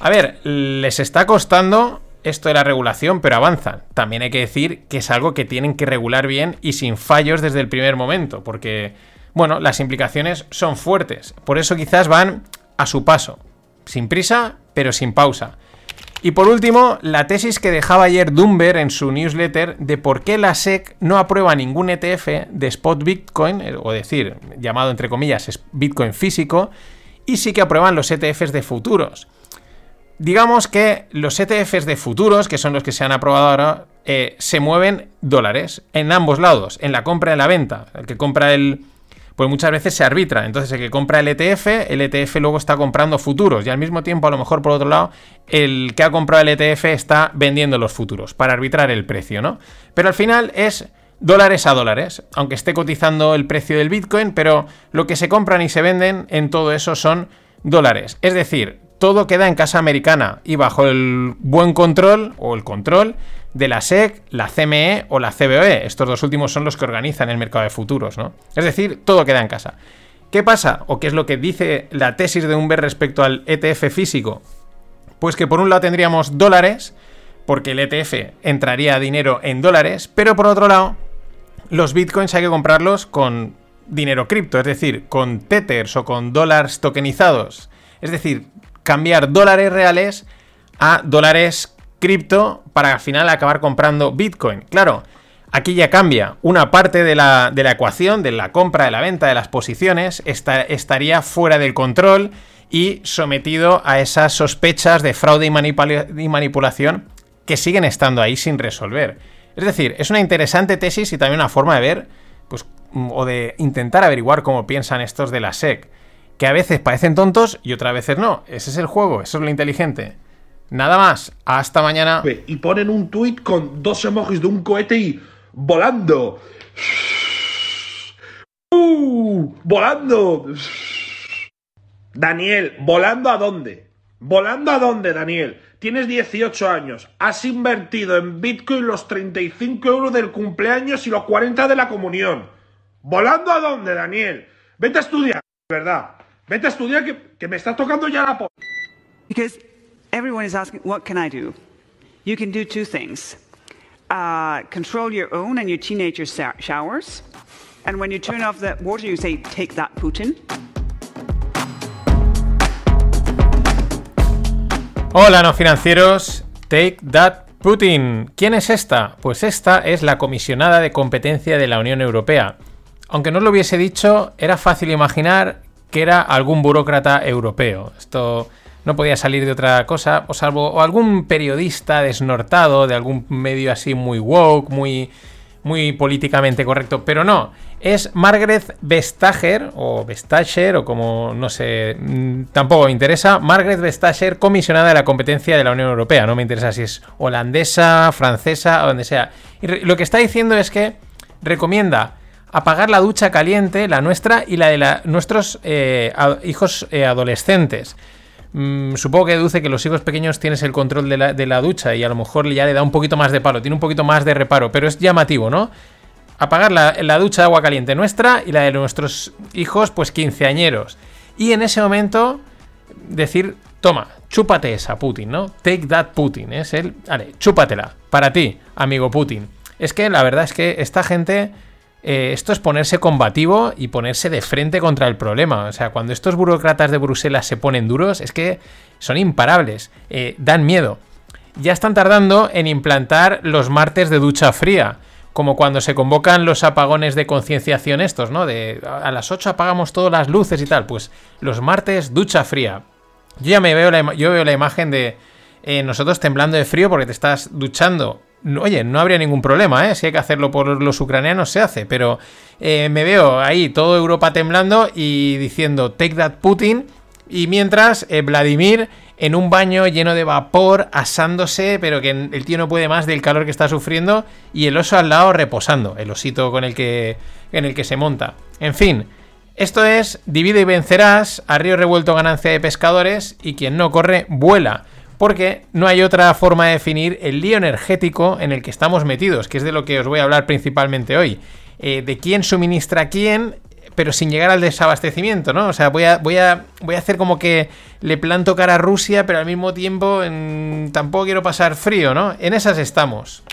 A ver, les está costando esto de la regulación, pero avanzan. También hay que decir que es algo que tienen que regular bien y sin fallos desde el primer momento, porque, bueno, las implicaciones son fuertes. Por eso quizás van a su paso. Sin prisa, pero sin pausa. Y por último, la tesis que dejaba ayer Dumber en su newsletter de por qué la SEC no aprueba ningún ETF de spot Bitcoin, eh, o decir, llamado entre comillas Bitcoin físico, y sí que aprueban los ETFs de futuros. Digamos que los ETFs de futuros, que son los que se han aprobado ahora, eh, se mueven dólares en ambos lados, en la compra y en la venta. El que compra el, pues muchas veces se arbitra. Entonces el que compra el ETF, el ETF luego está comprando futuros y al mismo tiempo a lo mejor por otro lado el que ha comprado el ETF está vendiendo los futuros para arbitrar el precio, ¿no? Pero al final es dólares a dólares, aunque esté cotizando el precio del Bitcoin, pero lo que se compran y se venden en todo eso son dólares. Es decir, todo queda en casa americana y bajo el buen control o el control de la SEC, la CME o la CBOE. Estos dos últimos son los que organizan el mercado de futuros, ¿no? Es decir, todo queda en casa. ¿Qué pasa? ¿O qué es lo que dice la tesis de Humber respecto al ETF físico? Pues que por un lado tendríamos dólares, porque el ETF entraría dinero en dólares, pero por otro lado, los bitcoins hay que comprarlos con dinero cripto, es decir, con tethers o con dólares tokenizados. Es decir, cambiar dólares reales a dólares cripto para al final acabar comprando Bitcoin. Claro, aquí ya cambia. Una parte de la, de la ecuación, de la compra, de la venta, de las posiciones, estaría fuera del control y sometido a esas sospechas de fraude y, manipulación que siguen estando ahí sin resolver. Es decir, es una interesante tesis y también una forma de ver, pues, o de intentar averiguar cómo piensan estos de la SEC. Que a veces parecen tontos y otras veces no. Ese es el juego, eso es lo inteligente. Nada más, hasta mañana. Y ponen un tuit con dos emojis de un cohete y volando. ¡Uh! ¡Volando! Daniel, ¿volando a dónde? ¿Volando a dónde, Daniel? Tienes 18 años, has invertido en Bitcoin los 35 euros del cumpleaños y los 40 de la comunión. ¿Volando a dónde, Daniel? Vete a estudiar, ¿verdad? Vete a estudiar que, que me estás tocando ya la po... Because everyone is asking, what can I do? You can do two things. Uh, control your own and your teenager showers. And when you turn off the water, you say, take that, Putin. Hola, no financieros. Take that, Putin. ¿Quién es esta? Pues esta es la comisionada de competencia de la Unión Europea. Aunque no lo hubiese dicho, era fácil imaginar que era algún burócrata europeo. Esto no podía salir de otra cosa, o salvo o algún periodista desnortado de algún medio así muy woke, muy, muy políticamente correcto, pero no. Es Margaret Vestager, o Vestager, o como no sé, mm, tampoco me interesa. Margaret Vestager, comisionada de la competencia de la Unión Europea. No me interesa si es holandesa, francesa o donde sea. Y lo que está diciendo es que recomienda apagar la ducha caliente, la nuestra y la de nuestros eh, hijos eh, adolescentes. Mm, supongo que deduce que los hijos pequeños tienes el control de la, ducha y a lo mejor ya le da un poquito más de palo, tiene un poquito más de reparo, pero es llamativo, ¿no? Apagar la, ducha de agua caliente nuestra y la de nuestros hijos, pues quinceañeros. Y en ese momento decir, toma, chúpate esa Putin, ¿no? Take that Putin, es el... Vale, chúpatela, para ti, amigo Putin. Es que la verdad es que esta gente eh, esto es ponerse combativo y ponerse de frente contra el problema. O sea, cuando estos burócratas de Bruselas se ponen duros, es que son imparables, eh, dan miedo. Ya están tardando en implantar los martes de ducha fría, como cuando se convocan los apagones de concienciación estos, ¿no? De a las 8 apagamos todas las luces y tal. Pues los martes ducha fría. Yo ya me veo la, yo veo la imagen de eh, nosotros temblando de frío porque te estás duchando oye, no habría ningún problema, ¿eh? Si hay que hacerlo por los ucranianos, se hace. Pero eh, me veo ahí toda Europa temblando y diciendo, take that Putin. Y mientras, eh, Vladimir en un baño lleno de vapor, asándose, pero que el tío no puede más del calor que está sufriendo. Y el oso al lado reposando, el osito con el que, en el que se monta. En fin. Esto es divide y vencerás, a río revuelto ganancia de pescadores y quien no corre vuela porque no hay otra forma de definir el lío energético en el que estamos metidos, que es de lo que os voy a hablar principalmente hoy. Eh, de quién suministra a quién, pero sin llegar al desabastecimiento, ¿no? O sea, voy a, voy a, voy a hacer como que le planto cara a Rusia, pero al mismo tiempo tampoco quiero pasar frío, ¿no? En esas estamos.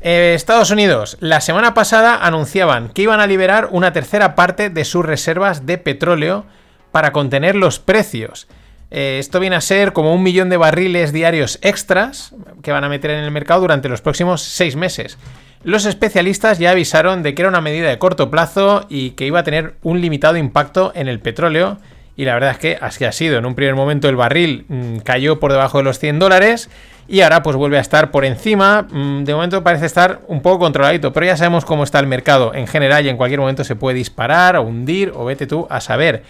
Eh, Estados Unidos, la semana pasada anunciaban que iban a liberar una tercera parte de sus reservas de petróleo para contener los precios. Eh, esto viene a ser como un millón de barriles diarios extras que van a meter en el mercado durante los próximos seis meses. Los especialistas ya avisaron de que era una medida de corto plazo y que iba a tener un limitado impacto en el petróleo. Y la verdad es que así ha sido. En un primer momento el barril mm, cayó por debajo de los 100 dólares y ahora pues vuelve a estar por encima. Mm, de momento parece estar un poco controladito, pero ya sabemos cómo está el mercado en general y en cualquier momento se puede disparar o hundir o vete tú a saber.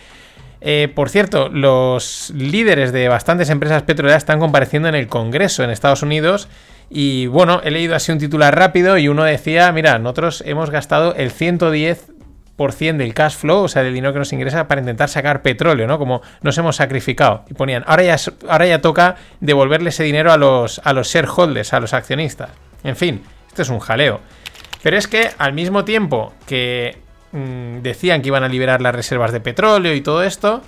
Eh, por cierto, los líderes de bastantes empresas petroleras están compareciendo en el Congreso en Estados Unidos. Y bueno, he leído así un titular rápido y uno decía, mira, nosotros hemos gastado el 110% del cash flow, o sea, del dinero que nos ingresa para intentar sacar petróleo, ¿no? Como nos hemos sacrificado. Y ponían, ahora ya, ahora ya toca devolverle ese dinero a los, a los shareholders, a los accionistas. En fin, esto es un jaleo. Pero es que al mismo tiempo que Mm, decían que iban a liberar las reservas de petróleo y todo esto,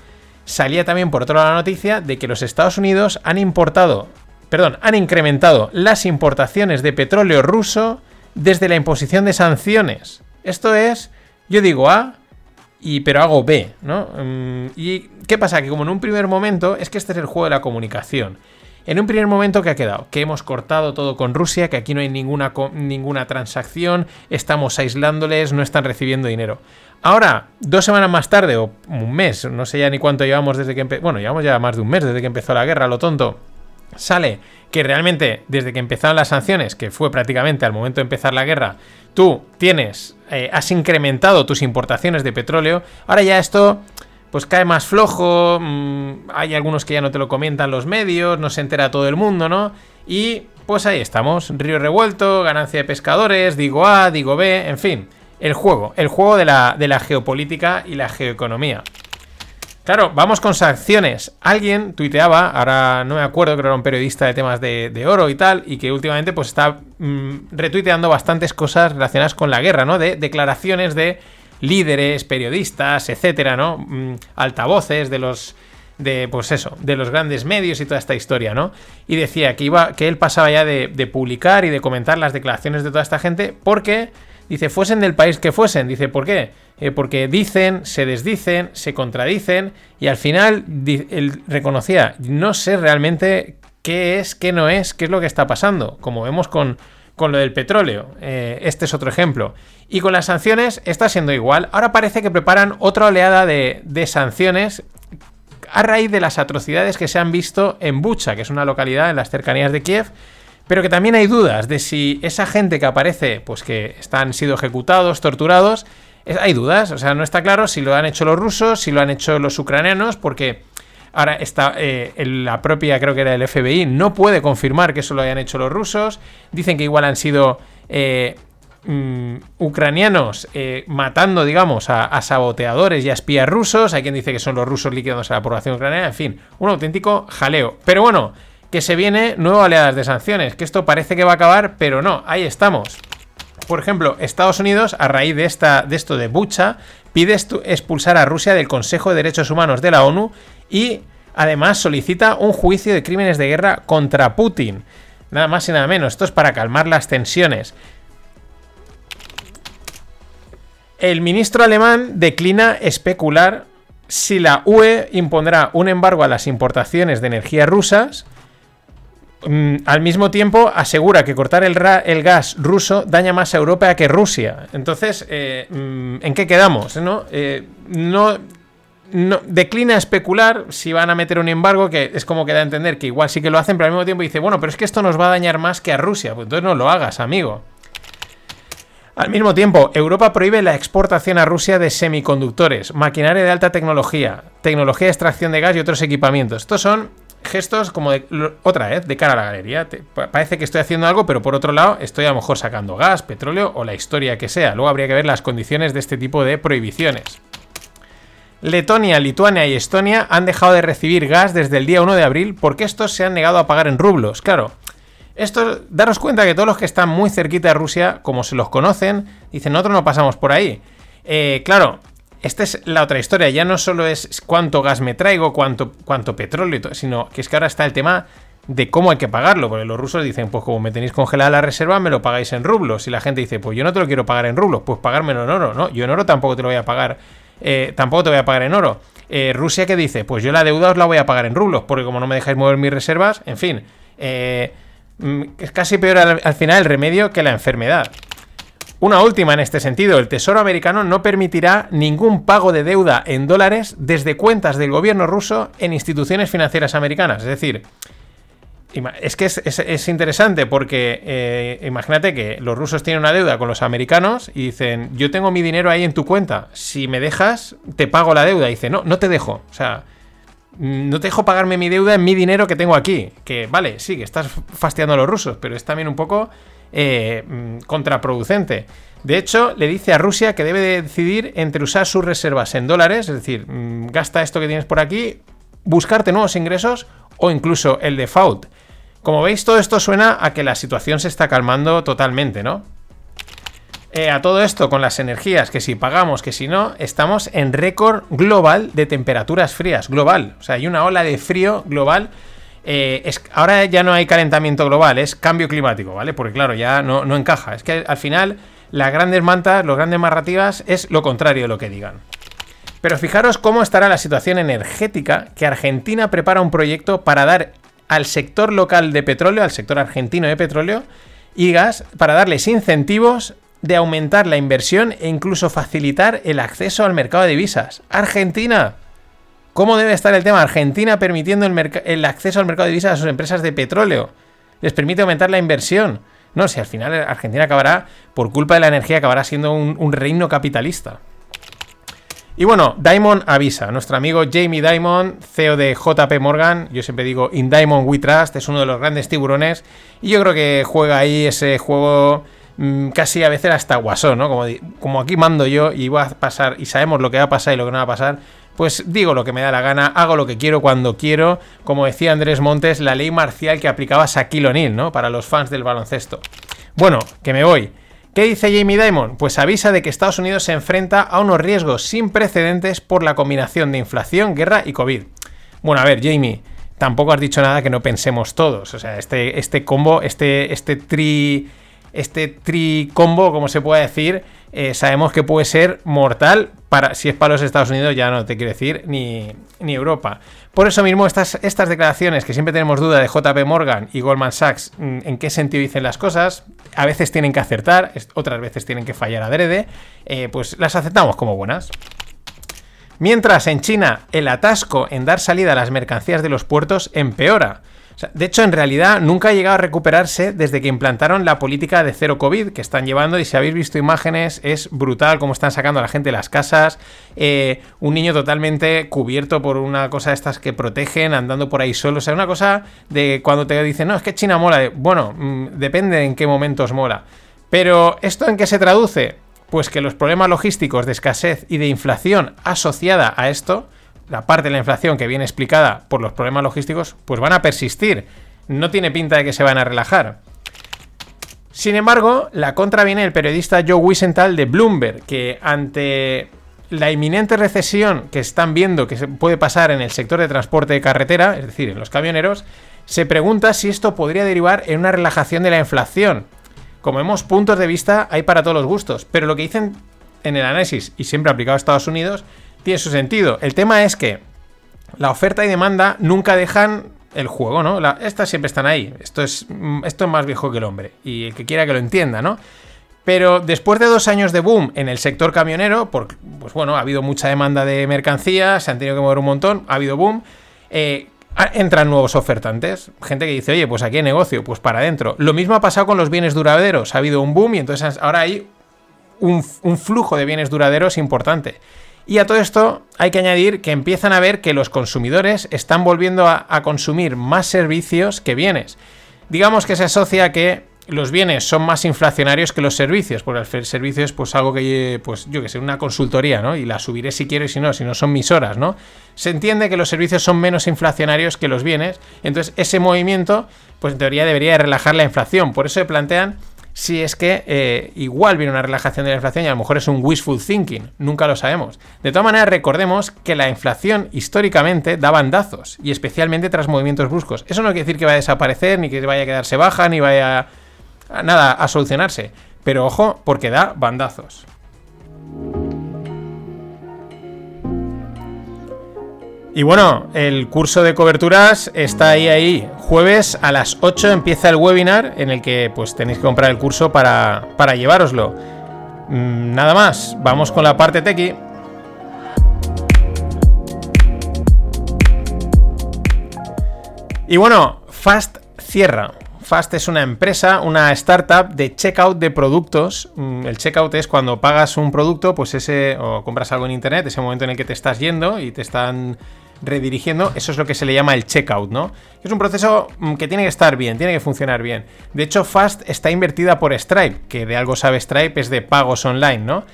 salía también por otro lado la noticia de que los Estados Unidos han importado, perdón, han incrementado las importaciones de petróleo ruso desde la imposición de sanciones. Esto es, yo digo A, y, pero hago B, ¿no? Mm, ¿Y qué pasa? Que como en un primer momento, es que este es el juego de la comunicación. En un primer momento, ¿qué ha quedado? Que hemos cortado todo con Rusia, que aquí no hay ninguna, ninguna transacción, estamos aislándoles, no están recibiendo dinero. Ahora, dos semanas más tarde, o un mes, no sé ya ni cuánto llevamos desde que empezó, bueno, llevamos ya más de un mes desde que empezó la guerra, lo tonto, sale que realmente desde que empezaron las sanciones, que fue prácticamente al momento de empezar la guerra, tú tienes, eh, has incrementado tus importaciones de petróleo, ahora ya esto pues cae más flojo, mm, hay algunos que ya no te lo comentan los medios, no se entera todo el mundo, ¿no? Y pues ahí estamos, río revuelto, ganancia de pescadores, digo A, digo B, en fin, el juego, el juego de la, de la geopolítica y la geoeconomía. Claro, vamos con sanciones. Alguien tuiteaba, ahora no me acuerdo, creo que era un periodista de temas de, oro y tal, y que últimamente pues está mm, retuiteando bastantes cosas relacionadas con la guerra, ¿no? De declaraciones de líderes, periodistas, etcétera, ¿no? Mm, altavoces de los de pues eso, de los grandes medios y toda esta historia, ¿no? Y decía que iba que él pasaba ya de, publicar y de comentar las declaraciones de toda esta gente porque Dice, fuesen del país que fuesen. Dice, ¿por qué? Eh, porque dicen, se desdicen, se contradicen y al final él reconocía, no sé realmente qué es, qué no es, qué es lo que está pasando, como vemos con, con lo del petróleo. Eh, este es otro ejemplo. Y con las sanciones está siendo igual. Ahora parece que preparan otra oleada de, de sanciones a raíz de las atrocidades que se han visto en Bucha, que es una localidad en las cercanías de Kiev, pero que también hay dudas de si esa gente que aparece, pues que están sido ejecutados, torturados, hay dudas, o sea, no está claro si lo han hecho los rusos, si lo han hecho los ucranianos, porque ahora está eh, la propia, creo que era el FBI, no puede confirmar que eso lo hayan hecho los rusos, dicen que igual han sido eh, mm, ucranianos eh, matando, digamos, a, a, saboteadores y a espías rusos, hay quien dice que son los rusos liquidándose a la población ucraniana, en fin, un auténtico jaleo. Pero bueno, que se viene nuevas oleadas de sanciones, que esto parece que va a acabar, pero no, ahí estamos. Por ejemplo, Estados Unidos, a raíz de, esta, de esto de Bucha, pide expulsar a Rusia del Consejo de Derechos Humanos de la ONU y además solicita un juicio de crímenes de guerra contra Putin. Nada más y nada menos, esto es para calmar las tensiones. El ministro alemán declina especular si la UE impondrá un embargo a las importaciones de energía rusas Mm, al mismo tiempo asegura que cortar el, gas ruso daña más a Europa que Rusia. Entonces, eh, mm, ¿en qué quedamos? ¿no? Eh, no, no, declina especular si van a meter un embargo, que es como que da a entender que igual sí que lo hacen, pero al mismo tiempo dice, bueno, pero es que esto nos va a dañar más que a Rusia. Pues entonces no lo hagas, amigo. Al mismo tiempo, Europa prohíbe la exportación a Rusia de semiconductores, maquinaria de alta tecnología, tecnología de extracción de gas y otros equipamientos. Estos son gestos como de otra vez de cara a la galería. parece que estoy haciendo algo, pero por otro lado estoy a lo mejor sacando gas, petróleo o la historia que sea. Luego habría que ver las condiciones de este tipo de prohibiciones. Letonia, Lituania y Estonia han dejado de recibir gas desde el día 1 de abril porque estos se han negado a pagar en rublos. Claro, esto, daros cuenta que todos los que están muy cerquita de Rusia, como se los conocen, dicen, nosotros no pasamos por ahí. Eh, claro, esta es la otra historia. Ya no solo es cuánto gas me traigo, cuánto, cuánto petróleo, sino que es que ahora está el tema de cómo hay que pagarlo. Porque los rusos dicen, pues como me tenéis congelada la reserva, me lo pagáis en rublos. Y la gente dice, pues yo no te lo quiero pagar en rublos, pues pagármelo en oro. No, yo en oro tampoco te lo voy a pagar. Eh, tampoco te voy a pagar en oro. Eh, Rusia que dice, pues yo la deuda os la voy a pagar en rublos, porque como no me dejáis mover mis reservas, en fin. Eh, mm, es casi peor al final el remedio que la enfermedad. Una última en este sentido, el Tesoro americano no permitirá ningún pago de deuda en dólares desde cuentas del gobierno ruso en instituciones financieras americanas. Es decir, es que es, interesante porque eh, imagínate que los rusos tienen una deuda con los americanos y dicen, yo tengo mi dinero ahí en tu cuenta, si me dejas, te pago la deuda. Dice, no, no te dejo. O sea, no te dejo pagarme mi deuda en mi dinero que tengo aquí. Que vale, sí, que estás fastidiando a los rusos, pero es también un poco eh, mm, contraproducente. De hecho, le dice a Rusia que debe decidir entre usar sus reservas en dólares, es decir, mm, gasta esto que tienes por aquí, buscarte nuevos ingresos o incluso el default. Como veis, todo esto suena a que la situación se está calmando totalmente, ¿no? Eh, a todo esto, con las energías, que si pagamos, que si no, estamos en récord global de temperaturas frías, global. O sea, hay una ola de frío global eh, es, ahora ya no hay calentamiento global, es cambio climático, ¿vale? Porque claro, ya no, no encaja. Es que al final las grandes mantas, las grandes narrativas es lo contrario de lo que digan. Pero fijaros cómo estará la situación energética que Argentina prepara un proyecto para dar al sector local de petróleo, al sector argentino de petróleo y gas, para darles incentivos de aumentar la inversión e incluso facilitar el acceso al mercado de divisas. Argentina, ¿Cómo debe estar el tema? Argentina permitiendo el, acceso al mercado de divisas a sus empresas de petróleo. Les permite aumentar la inversión. No, si al final Argentina acabará, por culpa de la energía, acabará siendo un, reino capitalista. Y bueno, Diamond avisa, nuestro amigo Jamie Diamond, CEO de JP Morgan, yo siempre digo In Diamond We Trust, es uno de los grandes tiburones y yo creo que juega ahí ese juego mm, casi a veces hasta guasón, ¿no? Como, como aquí mando yo y va a pasar y sabemos lo que va a pasar y lo que no va a pasar, pues digo lo que me da la gana, hago lo que quiero cuando quiero, como decía Andrés Montes, la ley marcial que aplicaba Shaquille O'Neal, ¿no? Para los fans del baloncesto. Bueno, que me voy. ¿Qué dice Jamie Dimon? Pues avisa de que Estados Unidos se enfrenta a unos riesgos sin precedentes por la combinación de inflación, guerra y COVID. Bueno, a ver, Jamie, tampoco has dicho nada que no pensemos todos. O sea, este, este combo, este, este tri. Este tri combo, como se puede decir, eh, sabemos que puede ser mortal para, si es para los Estados Unidos, ya no te quiero decir, ni, ni Europa. Por eso mismo, estas, estas declaraciones, que siempre tenemos duda de JP Morgan y Goldman Sachs, mm, en qué sentido dicen las cosas, a veces tienen que acertar, otras veces tienen que fallar adrede, eh, pues las aceptamos como buenas. Mientras en China el atasco en dar salida a las mercancías de los puertos empeora de hecho, en realidad nunca ha llegado a recuperarse desde que implantaron la política de cero COVID que están llevando. Y si habéis visto imágenes, es brutal cómo están sacando a la gente de las casas. Eh, un niño totalmente cubierto por una cosa de estas que protegen, andando por ahí solo. O sea, una cosa de cuando te dicen, no, es que China mola. Bueno, mm, depende en qué momentos mola. Pero, ¿esto en qué se traduce? Pues que los problemas logísticos de escasez y de inflación asociada a esto la parte de la inflación que viene explicada por los problemas logísticos, pues van a persistir. No tiene pinta de que se van a relajar. Sin embargo, la contra viene el periodista Joe Wiesenthal de Bloomberg, que ante la inminente recesión que están viendo que puede pasar en el sector de transporte de carretera, es decir, en los camioneros, se pregunta si esto podría derivar en una relajación de la inflación. Como vemos, puntos de vista hay para todos los gustos, pero lo que dicen en el análisis, y siempre aplicado a Estados Unidos, tiene su sentido. El tema es que la oferta y demanda nunca dejan el juego, ¿no? estas siempre están ahí. Esto es, mm, esto es más viejo que el hombre. Y el que quiera que lo entienda, ¿no? Pero después de dos años de boom en el sector camionero, porque, pues bueno, ha habido mucha demanda de mercancías, se han tenido que mover un montón, ha habido boom, eh, entran nuevos ofertantes. Gente que dice, oye, pues aquí hay negocio, pues para adentro. Lo mismo ha pasado con los bienes duraderos. Ha habido un boom y entonces ahora hay un flujo de bienes duraderos importante. Y a todo esto hay que añadir que empiezan a ver que los consumidores están volviendo a, consumir más servicios que bienes. Digamos que se asocia a que los bienes son más inflacionarios que los servicios, porque el servicio es pues algo que, pues yo que sé, una consultoría, ¿no? Y la subiré si quiero y si no, si no son mis horas, ¿no? Se entiende que los servicios son menos inflacionarios que los bienes, entonces ese movimiento, pues en teoría debería relajar la inflación, por eso se plantean si es que eh, igual viene una relajación de la inflación y a lo mejor es un wishful thinking, nunca lo sabemos. De todas maneras, recordemos que la inflación históricamente da bandazos, y especialmente tras movimientos bruscos. Eso no quiere decir que vaya a desaparecer, ni que vaya a quedarse baja, ni vaya a, nada a solucionarse. Pero ojo, porque da bandazos. Y bueno, el curso de coberturas está ahí, ahí. Jueves a las 8 empieza el webinar en el que pues tenéis que comprar el curso para, para llevároslo. Mm, nada más, vamos con la parte tequi. Y bueno, Fast cierra. Fast es una empresa, una startup de checkout de productos. Mm, el checkout es cuando pagas un producto, pues ese, o compras algo en internet, ese momento en el que te estás yendo y te están redirigiendo, eso es lo que se le llama el checkout, ¿no? Es un proceso mm, que tiene que estar bien, tiene que funcionar bien. De hecho, Fast está invertida por Stripe, que de algo sabe Stripe, es de pagos online, ¿no?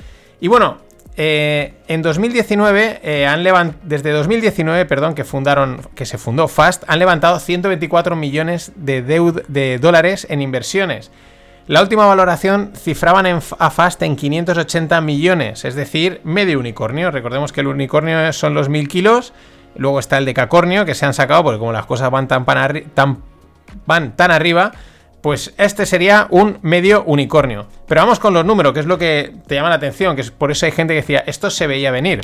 Y bueno, eh, en 2019, eh, han desde 2019, perdón, que fundaron, que se fundó Fast, han levantado 124 millones de, de dólares en inversiones. La última valoración cifraban a Fast en 580 millones, es decir, medio unicornio. Recordemos que el unicornio son los 1000 kilos Luego está el de Cacornio, que se han sacado, porque como las cosas van tan, tan, van tan arriba, pues este sería un medio unicornio. Pero vamos con los números, que es lo que te llama la atención, que es por eso hay gente que decía, esto se veía venir.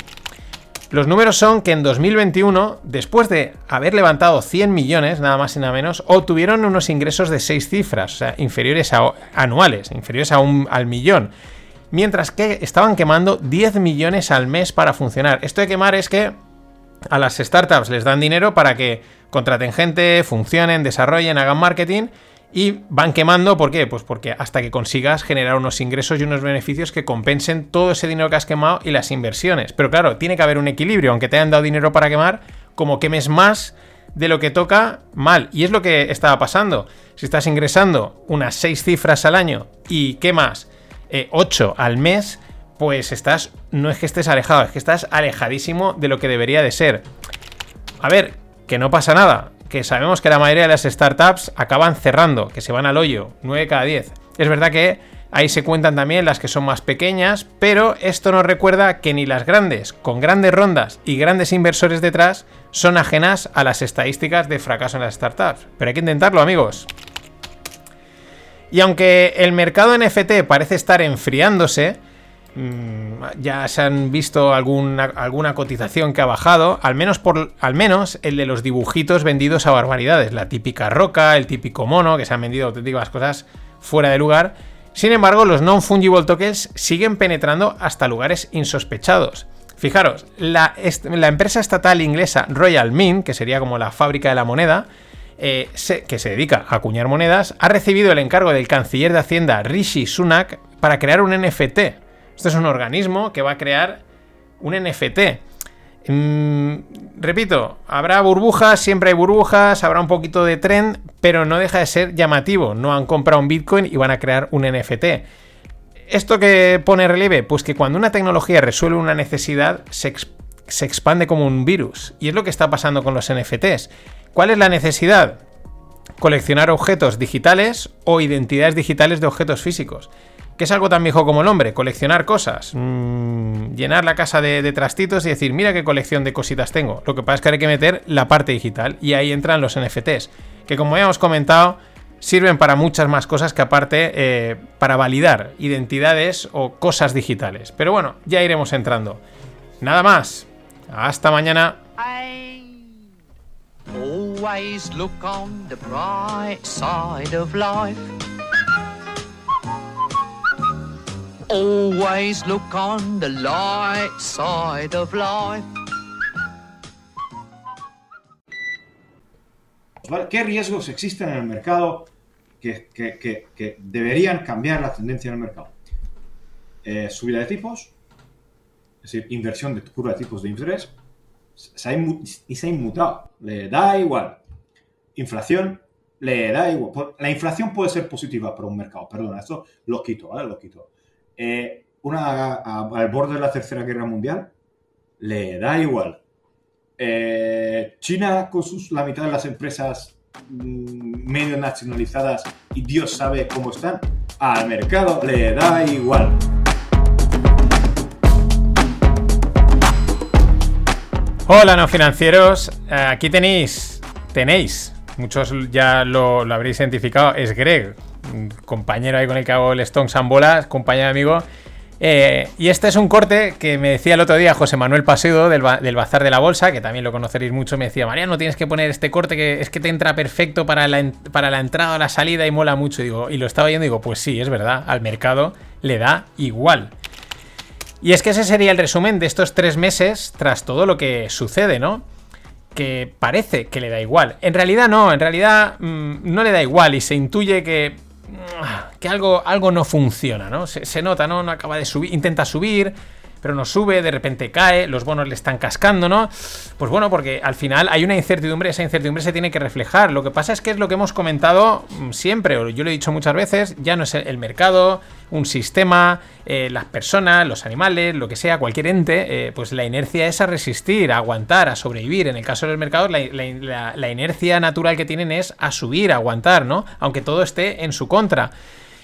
Los números son que en 2021, después de haber levantado 100 millones, nada más y nada menos, obtuvieron unos ingresos de 6 cifras, o sea, inferiores a anuales, inferiores a un, al millón. Mientras que estaban quemando 10 millones al mes para funcionar. Esto de quemar es que a las startups les dan dinero para que contraten gente, funcionen, desarrollen, hagan marketing y van quemando, ¿por qué? Pues porque hasta que consigas generar unos ingresos y unos beneficios que compensen todo ese dinero que has quemado y las inversiones. Pero claro, tiene que haber un equilibrio, aunque te hayan dado dinero para quemar, como quemes más de lo que toca, mal. Y es lo que estaba pasando. Si estás ingresando unas 6 cifras al año y quemas 8 eh, al mes, pues estás, no es que estés alejado, es que estás alejadísimo de lo que debería de ser. A ver, que no pasa nada que sabemos que la mayoría de las startups acaban cerrando, que se van al hoyo, 9 cada 10. Es verdad que ahí se cuentan también las que son más pequeñas, pero esto nos recuerda que ni las grandes, con grandes rondas y grandes inversores detrás, son ajenas a las estadísticas de fracaso en las startups. Pero hay que intentarlo, amigos. Y aunque el mercado NFT parece estar enfriándose, ya se han visto alguna, alguna cotización que ha bajado, al menos, por, al menos el de los dibujitos vendidos a barbaridades, la típica roca, el típico mono, que se han vendido auténticas cosas fuera de lugar. Sin embargo, los non-fungible tokens siguen penetrando hasta lugares insospechados. Fijaros, la, la, empresa estatal inglesa Royal Mint, que sería como la fábrica de la moneda, eh, que se dedica a acuñar monedas, ha recibido el encargo del canciller de Hacienda Rishi Sunak para crear un NFT, esto es un organismo que va a crear un NFT. Mm, repito, habrá burbujas, siempre hay burbujas, habrá un poquito de trend, pero no deja de ser llamativo. No han comprado un Bitcoin y van a crear un NFT. ¿Esto que pone relieve? Pues que cuando una tecnología resuelve una necesidad, se, se expande como un virus. Y es lo que está pasando con los NFTs. ¿Cuál es la necesidad? Coleccionar objetos digitales o identidades digitales de objetos físicos es algo tan viejo como el hombre, coleccionar cosas, mm, llenar la casa de, trastitos y decir, mira qué colección de cositas tengo. Lo que pasa es que hay que meter la parte digital y ahí entran los NFTs, que como ya hemos comentado, sirven para muchas más cosas que aparte eh, para validar identidades o cosas digitales. Pero bueno, ya iremos entrando. Nada más. Hasta mañana. Always look on the light side of life. ¿Qué riesgos existen en el mercado que, deberían cambiar la tendencia en el mercado? Eh, subida de tipos, es decir, inversión de curva de tipos de interés, y se ha inmutado, le da igual. Inflación, le da igual. La inflación puede ser positiva para un mercado, perdona, esto lo quito, ¿vale? Lo quito. Eh, una, al borde de la Tercera Guerra Mundial, le da igual. Eh, China, con sus, la mitad de las empresas mm, medio nacionalizadas y Dios sabe cómo están, al mercado le da igual. Hola, no financieros. Aquí tenéis, tenéis, muchos ya lo, lo habréis identificado, es Greg, compañero ahí con el que hago el Stone Sambola, compañero amigo. Eh, y este es un corte que me decía el otro día José Manuel Paseo del, Bazar de la Bolsa, que también lo conoceréis mucho. Me decía, Mariano, tienes que poner este corte que es que te entra perfecto para la, para la entrada o la salida y mola mucho. Y lo estaba oyendo y digo, pues sí, es verdad, al mercado le da igual. Y es que ese sería el resumen de estos tres meses tras todo lo que sucede, ¿no? Que parece que le da igual. En realidad no, en realidad mm, no le da igual y se intuye que que algo, algo no funciona, ¿no? Se, nota, ¿no? No acaba de subir, intenta subir, pero no sube, de repente cae, los bonos le están cascando, ¿no? Pues bueno, porque al final hay una incertidumbre, esa incertidumbre se tiene que reflejar. Lo que pasa es que es lo que hemos comentado mm, siempre, o yo lo he dicho muchas veces, ya no es el mercado, un sistema, eh, las personas, los animales, lo que sea, cualquier ente, eh, pues la inercia es a resistir, a aguantar, a sobrevivir. En el caso del mercado, la, la inercia natural que tienen es a subir, a aguantar, ¿no? Aunque todo esté en su contra.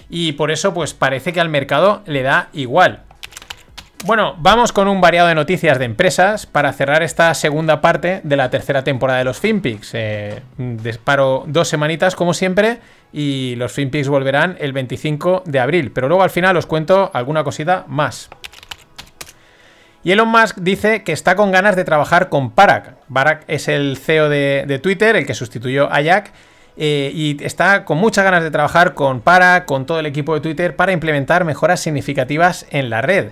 Y por eso, pues parece que al mercado le da igual. Bueno, vamos con un variado de noticias de empresas para cerrar esta segunda parte de la tercera temporada de los FinPix. Eh, disparo dos semanitas como siempre y los FinPix volverán el 25 de abril. Pero luego al final os cuento alguna cosita más. Y Elon Musk dice que está con ganas de trabajar con Parag. Parag es el CEO de, Twitter, el que sustituyó a Jack. Eh, y está con muchas ganas de trabajar con Parag, con todo el equipo de Twitter, para implementar mejoras significativas en la red.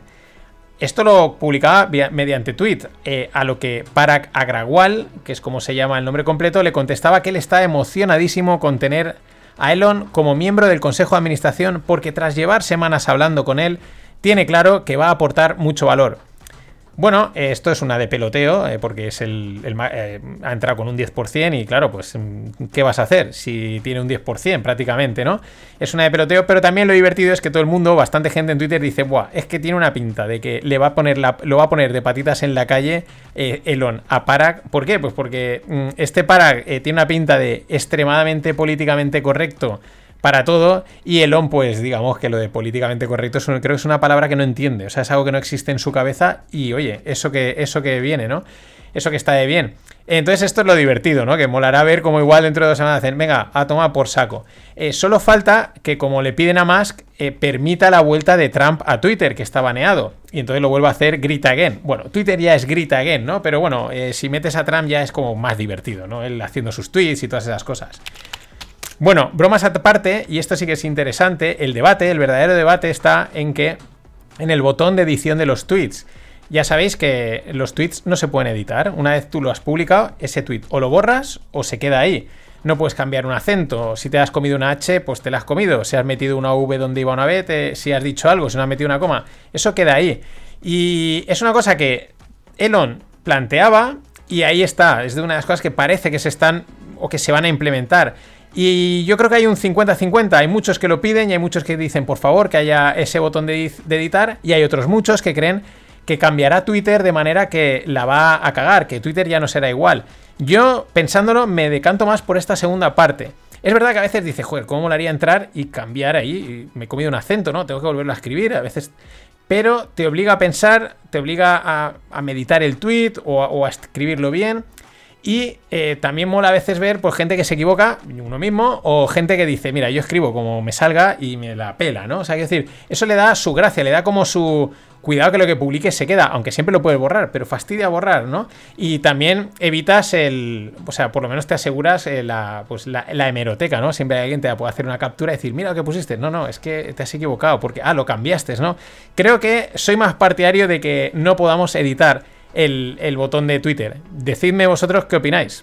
Esto lo publicaba mediante tweet, eh, a lo que Parag Agrawal, que es como se llama el nombre completo, le contestaba que él está emocionadísimo con tener a Elon como miembro del Consejo de Administración porque tras llevar semanas hablando con él, tiene claro que va a aportar mucho valor. Bueno, esto es una de peloteo, eh, porque es el, eh, ha entrado con un 10% y claro, pues mm, ¿qué vas a hacer si tiene un 10% prácticamente, ¿no? Es una de peloteo, pero también lo divertido es que todo el mundo, bastante gente en Twitter dice, Buah, es que tiene una pinta de que le va a poner la, lo va a poner de patitas en la calle eh, Elon a Parag. ¿Por qué? Pues porque mm, este Parag tiene una pinta de extremadamente políticamente correcto para todo. Y Elon, pues digamos que lo de políticamente correcto es creo que es una palabra que no entiende. O sea, es algo que no existe en su cabeza. Y oye, eso que, eso que viene, ¿no? Eso que está de bien. Entonces esto es lo divertido, ¿no? Que molará ver cómo igual dentro de dos semanas hacen, venga, a tomar por saco. Eh, solo falta que como le piden a Musk, eh, permita la vuelta de Trump a Twitter, que está baneado. Y entonces lo vuelva a hacer Grit Again. Bueno, Twitter ya es Grit Again, ¿no? Pero bueno, eh, si metes a Trump ya es como más divertido, ¿no? Él haciendo sus tweets y todas esas cosas. Bueno, bromas aparte, y esto sí que es interesante, el debate, el verdadero debate está en que en el botón de edición de los tweets. Ya sabéis que los tweets no se pueden editar. Una vez tú lo has publicado, ese tweet o lo borras o se queda ahí. No puedes cambiar un acento. Si te has comido una H, pues te la has comido. Si has metido una V donde iba una B, si has dicho algo, si no has metido una coma, eso queda ahí. Y es una cosa que Elon planteaba y ahí está. Es de una de las cosas que parece que se están o que se van a implementar. Y yo creo que hay un 50-50. Hay muchos que lo piden y hay muchos que dicen, por favor, que haya ese botón de, editar. Y hay otros muchos que creen que cambiará Twitter de manera que la va a cagar, que Twitter ya no será igual. Yo, pensándolo, me decanto más por esta segunda parte. Es verdad que a veces dice, joder, ¿cómo haría entrar y cambiar ahí? me he comido un acento, ¿no? Tengo que volverlo a escribir, a veces... Pero te obliga a pensar, te obliga a, meditar el tweet o a escribirlo bien. Y eh, también mola a veces ver pues, gente que se equivoca, uno mismo, o gente que dice, mira, yo escribo como me salga y me la pela, ¿no? O sea, hay decir, eso le da su gracia, le da como su cuidado que lo que publique se queda, aunque siempre lo puedes borrar, pero fastidia borrar, ¿no? Y también evitas el, o sea, por lo menos te aseguras eh, la, pues, la, hemeroteca, ¿no? Siempre alguien te puede hacer una captura y decir, mira lo que pusiste, no, no, es que te has equivocado, porque, ah, lo cambiaste, ¿no? Creo que soy más partidario de que no podamos editar el, botón de Twitter. Decidme vosotros qué opináis.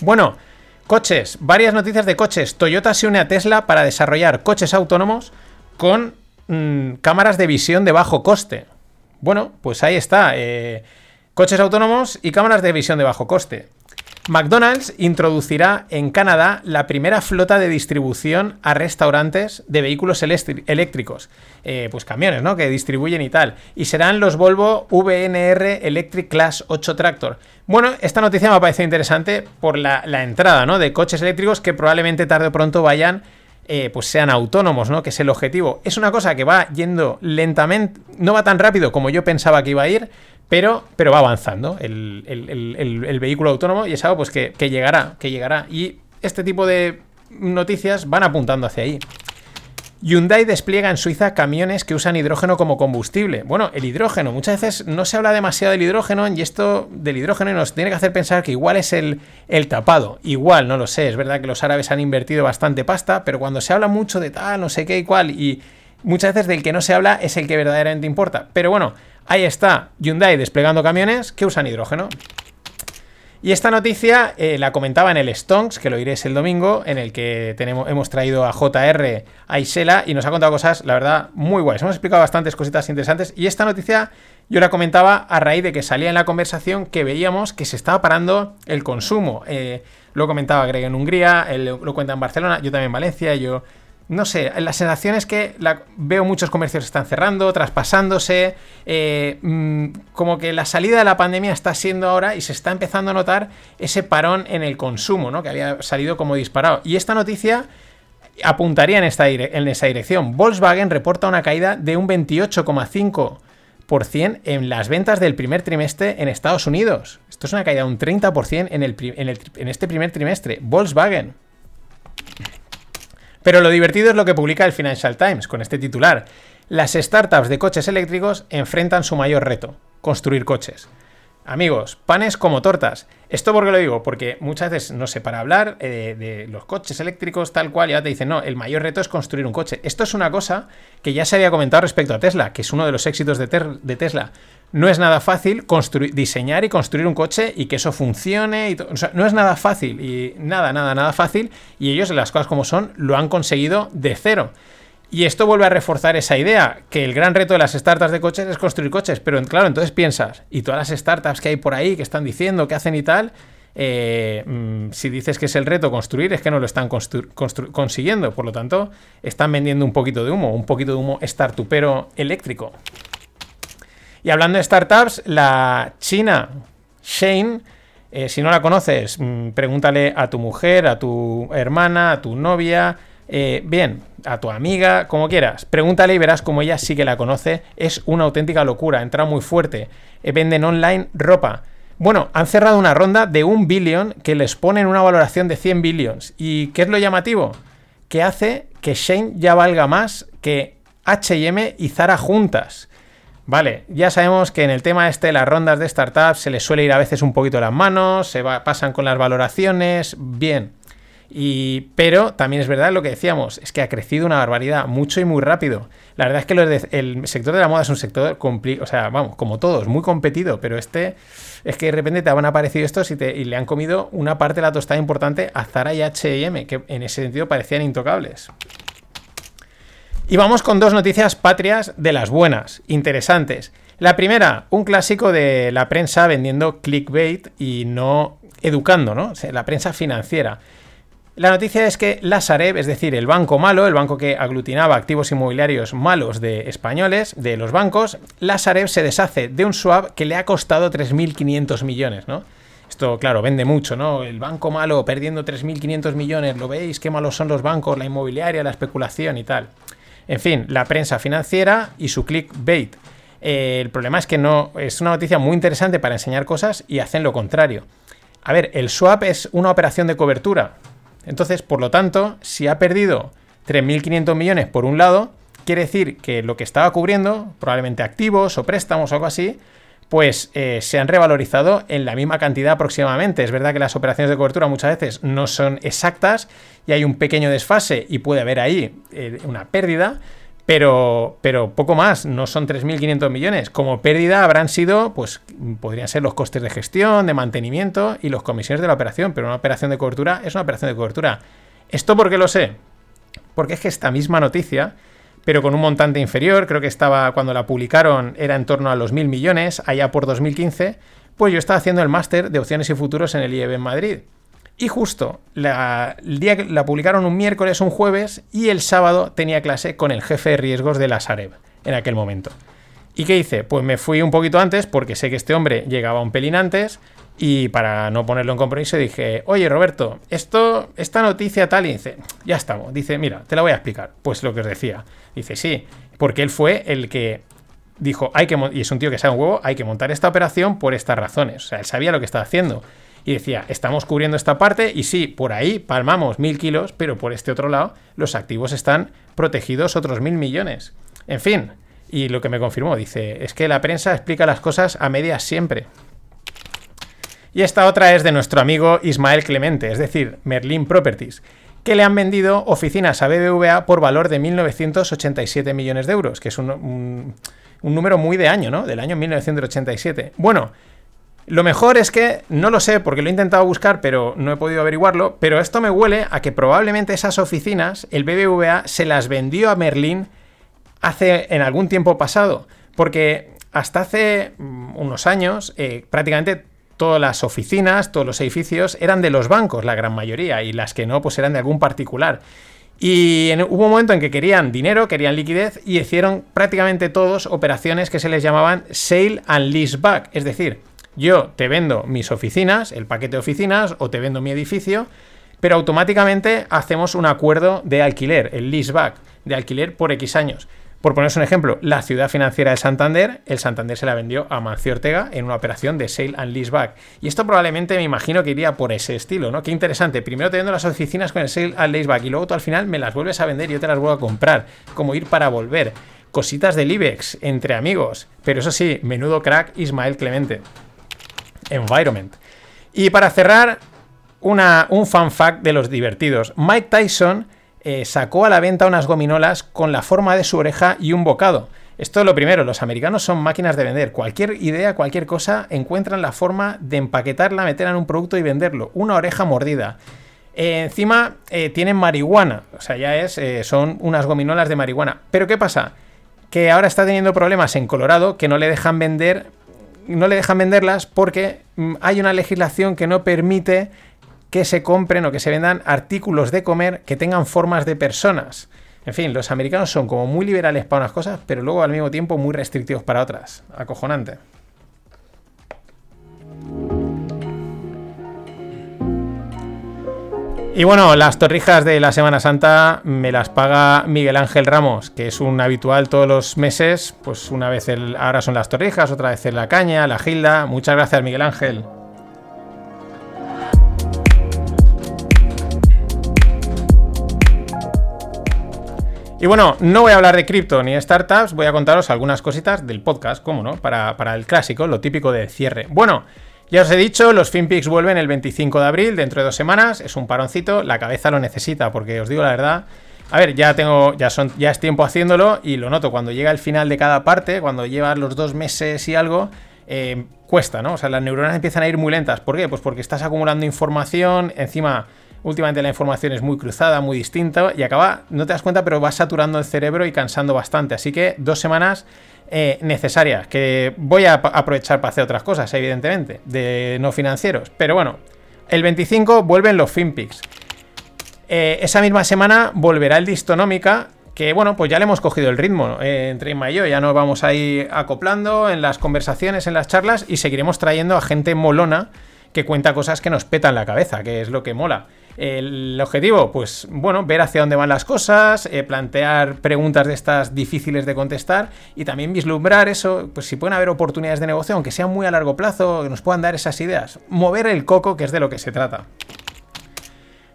Bueno, coches, varias noticias de coches. Toyota se une a Tesla para desarrollar coches autónomos con mm, cámaras de visión de bajo coste. Bueno, pues ahí está. Eh, coches autónomos y cámaras de visión de bajo coste. McDonald's introducirá en Canadá la primera flota de distribución a restaurantes de vehículos eléctricos, eh, pues camiones, ¿no? Que distribuyen y tal. Y serán los Volvo VNR Electric Class 8 Tractor. Bueno, esta noticia me ha parecido interesante por la, entrada, ¿no? De coches eléctricos que probablemente tarde o pronto vayan eh, pues sean autónomos, ¿no? Que es el objetivo. Es una cosa que va yendo lentamente, no va tan rápido como yo pensaba que iba a ir, pero, pero va avanzando el, vehículo autónomo y es algo pues, que, llegará, que llegará. Y este tipo de noticias van apuntando hacia ahí. Hyundai despliega en Suiza camiones que usan hidrógeno como combustible. Bueno, el hidrógeno, muchas veces no se habla demasiado del hidrógeno y esto del hidrógeno nos tiene que hacer pensar que igual es el, el tapado. Igual, no lo sé, es verdad que los árabes han invertido bastante pasta, pero cuando se habla mucho de tal, no sé qué y cual, y muchas veces del que no se habla es el que verdaderamente importa. Pero bueno, Ahí está Hyundai desplegando camiones que usan hidrógeno. Y esta noticia eh, la comentaba en el Stonks, que lo iréis el domingo, en el que tenemos, hemos traído a JR a Isela y nos ha contado cosas, la verdad, muy guays. Hemos explicado bastantes cositas interesantes y esta noticia yo la comentaba a raíz de que salía en la conversación que veíamos que se estaba parando el consumo. Eh, lo comentaba Greg en Hungría, él lo cuenta en Barcelona, yo también en Valencia, yo no sé, la sensación es que veo muchos comercios que están cerrando, traspasándose, eh, mm, como que la salida de la pandemia está siendo ahora y se está empezando a notar ese parón en el consumo, ¿no? Que había salido como disparado. Y esta noticia apuntaría en, esta esa dirección. Volkswagen reporta una caída de un 28,5% en las ventas del primer trimestre en Estados Unidos. Esto es una caída de un 30% en, en este primer trimestre. Volkswagen. Pero lo divertido es lo que publica el Financial Times con este titular. Las startups de coches eléctricos enfrentan su mayor reto, construir coches. Amigos, panes como tortas. ¿Esto por qué lo digo? Porque muchas veces, no sé, para hablar eh, de los coches eléctricos tal cual, ya te dicen, no, el mayor reto es construir un coche. Esto es una cosa que ya se había comentado respecto a Tesla, que es uno de los éxitos de, Tesla. No es nada fácil diseñar y construir un coche y que eso funcione. Y o sea, no es nada fácil y nada, nada, nada fácil. Y ellos, las cosas como son, lo han conseguido de cero. Y esto vuelve a reforzar esa idea, que el gran reto de las startups de coches es construir coches. Pero claro, entonces piensas, y todas las startups que hay por ahí, que están diciendo, que hacen y tal, eh, mm, si dices que es el reto construir, es que no lo están consiguiendo. Por lo tanto, están vendiendo un poquito de humo, un poquito de humo startupero eléctrico. Y hablando de startups, la china Shane, eh, si no la conoces, mm, pregúntale a tu mujer, a tu hermana, a tu novia, eh, bien, a tu amiga, como quieras. Pregúntale y verás como ella sí que la conoce. Es una auténtica locura, entra muy fuerte. Eh, venden online ropa. Bueno, han cerrado una ronda de un billón que les ponen una valoración de 100 billions. ¿Y qué es lo llamativo? Que hace que Shane ya valga más que HM y Zara juntas. Vale, ya sabemos que en el tema este, las rondas de startups, se les suele ir a veces un poquito las manos, se va- pasan con las valoraciones, bien. Y, pero también es verdad lo que decíamos, es que ha crecido una barbaridad, mucho y muy rápido. La verdad es que el sector de la moda es un sector, compli- o sea, vamos, como todos, muy competido, pero este es que de repente te han aparecido estos y, le han comido una parte de la tostada importante a Zara y H&M, que en ese sentido parecían intocables. Y vamos con dos noticias patrias de las buenas, interesantes. La primera, un clásico de la prensa vendiendo clickbait y no educando, ¿no? La prensa financiera. La noticia es que la Sareb, es decir, el banco malo, el banco que aglutinaba activos inmobiliarios malos de españoles, de los bancos, la Sareb se deshace de un swap que le ha costado 3.500 millones, ¿no? Esto, claro, vende mucho, ¿no? El banco malo perdiendo 3.500 millones, ¿lo veis? Qué malos son los bancos, la inmobiliaria, la especulación y tal. En fin, la prensa financiera y su clickbait. Eh, el problema es que no es una noticia muy interesante para enseñar cosas y hacen lo contrario. A ver, el swap es una operación de cobertura. Entonces, por lo tanto, si ha perdido 3.500 millones por un lado, quiere decir que lo que estaba cubriendo, probablemente activos o préstamos o algo así, pues eh, se han revalorizado en la misma cantidad aproximadamente. Es verdad que las operaciones de cobertura muchas veces no son exactas y hay un pequeño desfase y puede haber ahí eh, una pérdida, pero, pero poco más, no son 3.500 millones. Como pérdida habrán sido, pues podrían ser los costes de gestión, de mantenimiento y los comisiones de la operación, pero una operación de cobertura es una operación de cobertura. ¿Esto por qué lo sé? Porque es que esta misma noticia, pero con un montante inferior, creo que estaba cuando la publicaron era en torno a los mil millones, allá por 2015, pues yo estaba haciendo el máster de opciones y futuros en el IEB en Madrid. Y justo la, el día que la publicaron un miércoles, un jueves, y el sábado tenía clase con el jefe de riesgos de la Sareb en aquel momento. ¿Y qué hice? Pues me fui un poquito antes porque sé que este hombre llegaba un pelín antes y para no ponerlo en compromiso dije, oye Roberto, esto, esta noticia tal, y dice, ya estamos. Dice, mira, te la voy a explicar. Pues lo que os decía. Dice, sí, porque él fue el que dijo, hay que, y es un tío que sabe un huevo, hay que montar esta operación por estas razones. O sea, él sabía lo que estaba haciendo. Y decía, estamos cubriendo esta parte y sí, por ahí palmamos mil kilos, pero por este otro lado los activos están protegidos otros mil millones. En fin, y lo que me confirmó, dice, es que la prensa explica las cosas a medias siempre. Y esta otra es de nuestro amigo Ismael Clemente, es decir, Merlin Properties, que le han vendido oficinas a BBVA por valor de 1.987 millones de euros, que es un, un- un número muy de año, ¿no? Del año 1987. Bueno, lo mejor es que no lo sé porque lo he intentado buscar, pero no he podido averiguarlo. Pero esto me huele a que probablemente esas oficinas, el BBVA se las vendió a Merlin hace en algún tiempo pasado. Porque hasta hace mm, unos años, eh, prácticamente todas las oficinas, todos los edificios eran de los bancos, la gran mayoría, y las que no, pues eran de algún particular. Y en- hubo un momento en que querían dinero, querían liquidez y hicieron prácticamente todos operaciones que se les llamaban sale and lease back. Es decir, yo te vendo mis oficinas, el paquete de oficinas, o te vendo mi edificio, pero automáticamente hacemos un acuerdo de alquiler, el lease back, de alquiler por X años. Por poneros un ejemplo, la ciudad financiera de Santander, el Santander se la vendió a Mancio Ortega en una operación de sale and lease back. Y esto probablemente me imagino que iría por ese estilo, ¿no? Qué interesante. Primero te vendo las oficinas con el sale and lease back y luego tú al final me las vuelves a vender y yo te las vuelvo a comprar. Como ir para volver. Cositas del IBEX, entre amigos. Pero eso sí, menudo crack Ismael Clemente. Environment. Y para cerrar, una, un fan fact de los divertidos. Mike Tyson eh, sacó a la venta unas gominolas con la forma de su oreja y un bocado. Esto es lo primero, los americanos son máquinas de vender. Cualquier idea, cualquier cosa, encuentran la forma de empaquetarla, meterla en un producto y venderlo. Una oreja mordida. Eh, encima eh, tienen marihuana, o sea, ya es, son unas gominolas de marihuana. Pero ¿qué pasa? Que ahora está teniendo problemas en Colorado que no le dejan vender, no le dejan venderlas porque mm, hay una legislación que no permite que se compren o que se vendan artículos de comer que tengan formas de personas. En fin, los americanos son como muy liberales para unas cosas, pero luego al mismo tiempo muy restrictivos para otras. Acojonante. Y bueno, las torrijas de la Semana Santa me las paga Miguel Ángel Ramos, que es un habitual todos los meses. Pues una vez el, ahora son las torrijas, otra vez la caña, la gilda. Muchas gracias, Miguel Ángel. Y bueno, no voy a hablar de cripto ni de startups, voy a contaros algunas cositas del podcast, ¿cómo no? Para, para el clásico, lo típico de cierre. Bueno, ya os he dicho, los FinPix vuelven el 25 de abril, dentro de dos semanas, es un paroncito, la cabeza lo necesita, porque os digo la verdad, a ver, ya tengo, ya son, ya es tiempo haciéndolo y lo noto cuando llega el final de cada parte, cuando llevas los dos meses y algo, eh, cuesta, ¿no? O sea, las neuronas empiezan a ir muy lentas. ¿Por qué? Pues porque estás acumulando información, encima últimamente la información es muy cruzada, muy distinta y acaba, no te das cuenta, pero va saturando el cerebro y cansando bastante. Así que dos semanas eh, necesarias, que voy a aprovechar para hacer otras cosas, evidentemente, de no financieros. Pero bueno, el 25 vuelven los FinPix. Eh, esa misma semana volverá el Distonómica, que bueno, pues ya le hemos cogido el ritmo eh, entre Inma y yo, ya nos vamos a ir acoplando en las conversaciones, en las charlas y seguiremos trayendo a gente molona que cuenta cosas que nos petan la cabeza, que es lo que mola. El objetivo, pues bueno, ver hacia dónde van las cosas, eh, plantear preguntas de estas difíciles de contestar y también vislumbrar eso, pues si pueden haber oportunidades de negocio, aunque sean muy a largo plazo, que nos puedan dar esas ideas. Mover el coco, que es de lo que se trata.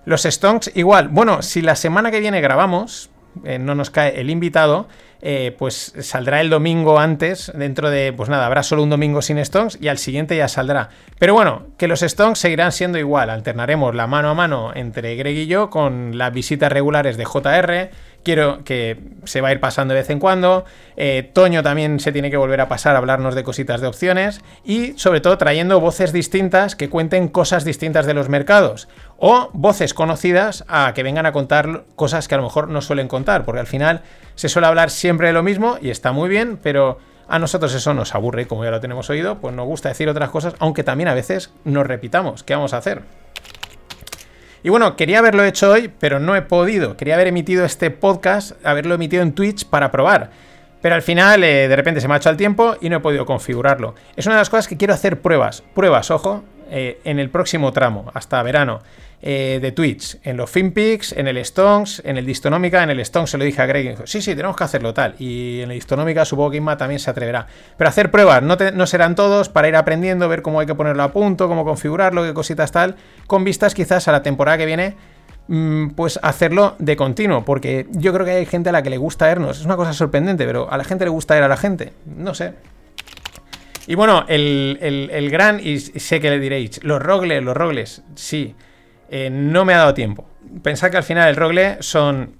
Los stonks, igual. Bueno, si la semana que viene grabamos, eh, no nos cae el invitado, eh, pues saldrá el domingo antes, dentro de, pues nada, habrá solo un domingo sin Stones y al siguiente ya saldrá. Pero bueno, que los Stones seguirán siendo igual, alternaremos la mano a mano entre Greg y yo con las visitas regulares de JR, quiero que se va a ir pasando de vez en cuando. Eh, Toño también se tiene que volver a pasar a hablarnos de cositas de opciones y sobre todo trayendo voces distintas que cuenten cosas distintas de los mercados o voces conocidas a que vengan a contar cosas que a lo mejor no suelen contar, porque al final se suele hablar siempre de lo mismo y está muy bien, pero a nosotros eso nos aburre, como ya lo tenemos oído, pues nos gusta decir otras cosas, aunque también a veces nos repitamos. ¿Qué vamos a hacer? Y bueno, quería haberlo hecho hoy, pero no he podido. Quería haber emitido este podcast, haberlo emitido en Twitch para probar. Pero al final, eh, de repente se me ha hecho el tiempo y no he podido configurarlo. Es una de las cosas que quiero hacer pruebas. Pruebas, ojo, eh, en el próximo tramo, hasta verano. Eh, de Twitch, en los FinPix, en el Stones, en el Distonómica, en el Stones se lo dije a Greg y dijo, sí, sí, tenemos que hacerlo tal. Y en el Distonómica supongo que Inma también se atreverá. Pero hacer pruebas, no, no serán todos, para ir aprendiendo, ver cómo hay que ponerlo a punto, cómo configurarlo, qué cositas tal, con vistas quizás a la temporada que viene mm, pues hacerlo de continuo, porque yo creo que hay gente a la que le gusta vernos. Es una cosa sorprendente, pero a la gente le gusta ver a la gente. No sé. Y bueno, el, el gran, y sé que le diréis, los rogles, los rogles, sí. Eh, no me ha dado tiempo. Pensad que al final el rogle son.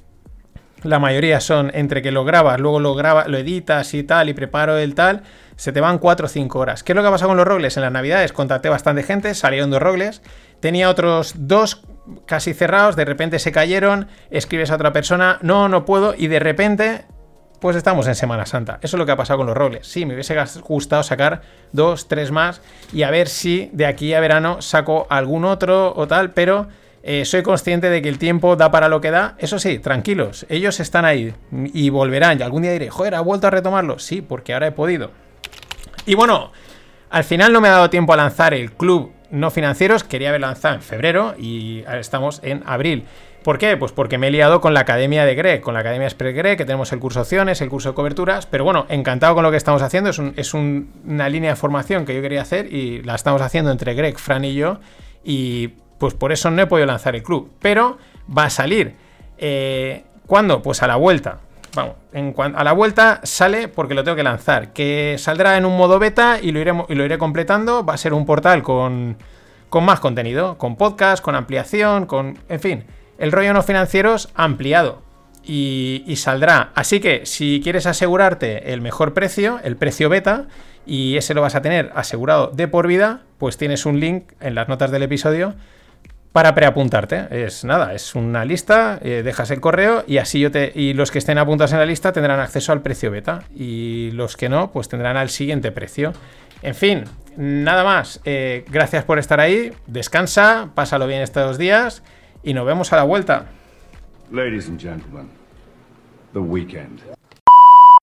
La mayoría son entre que lo grabas, luego lo grabas, lo editas y tal, y preparo el tal. Se te van 4 o 5 horas. ¿Qué es lo que ha pasado con los rogles? En las navidades contacté bastante gente, salieron dos rogles. Tenía otros dos casi cerrados, de repente se cayeron. Escribes a otra persona, no, no puedo, y de repente pues estamos en Semana Santa. Eso es lo que ha pasado con los roles. Sí, me hubiese gustado sacar dos, tres más y a ver si de aquí a verano saco algún otro o tal, pero eh, soy consciente de que el tiempo da para lo que da. Eso sí, tranquilos, ellos están ahí y volverán. Y algún día diré, joder, ¿ha vuelto a retomarlo? Sí, porque ahora he podido. Y bueno, al final no me ha dado tiempo a lanzar el club no financieros. Quería haber lanzado en febrero y estamos en abril. ¿Por qué? Pues porque me he liado con la academia de Greg, con la academia Express Greg, que tenemos el curso opciones, el curso de coberturas, pero bueno, encantado con lo que estamos haciendo, es, una línea de formación que yo quería hacer y la estamos haciendo entre Greg, Fran y yo, y pues por eso no he podido lanzar el club, pero va a salir. Eh, ¿Cuándo? Pues a la vuelta. vamos, a la vuelta sale porque lo tengo que lanzar. Que saldrá en un modo beta y lo iré, y lo iré completando. Va a ser un portal con, con más contenido, con podcast, con ampliación, con. En fin, el rollo no financieros ampliado. Y, saldrá. Así que si quieres asegurarte el mejor precio, el precio beta, y ese lo vas a tener asegurado de por vida, pues tienes un link en las notas del episodio para preapuntarte. Es nada, es una lista, eh, dejas el correo y así yo te. Y los que estén apuntados en la lista tendrán acceso al precio beta. Y los que no, pues tendrán al siguiente precio. En fin, nada más. Eh, gracias por estar ahí. Descansa, pásalo bien estos días y nos vemos a la vuelta. Ladies and gentlemen, the weekend.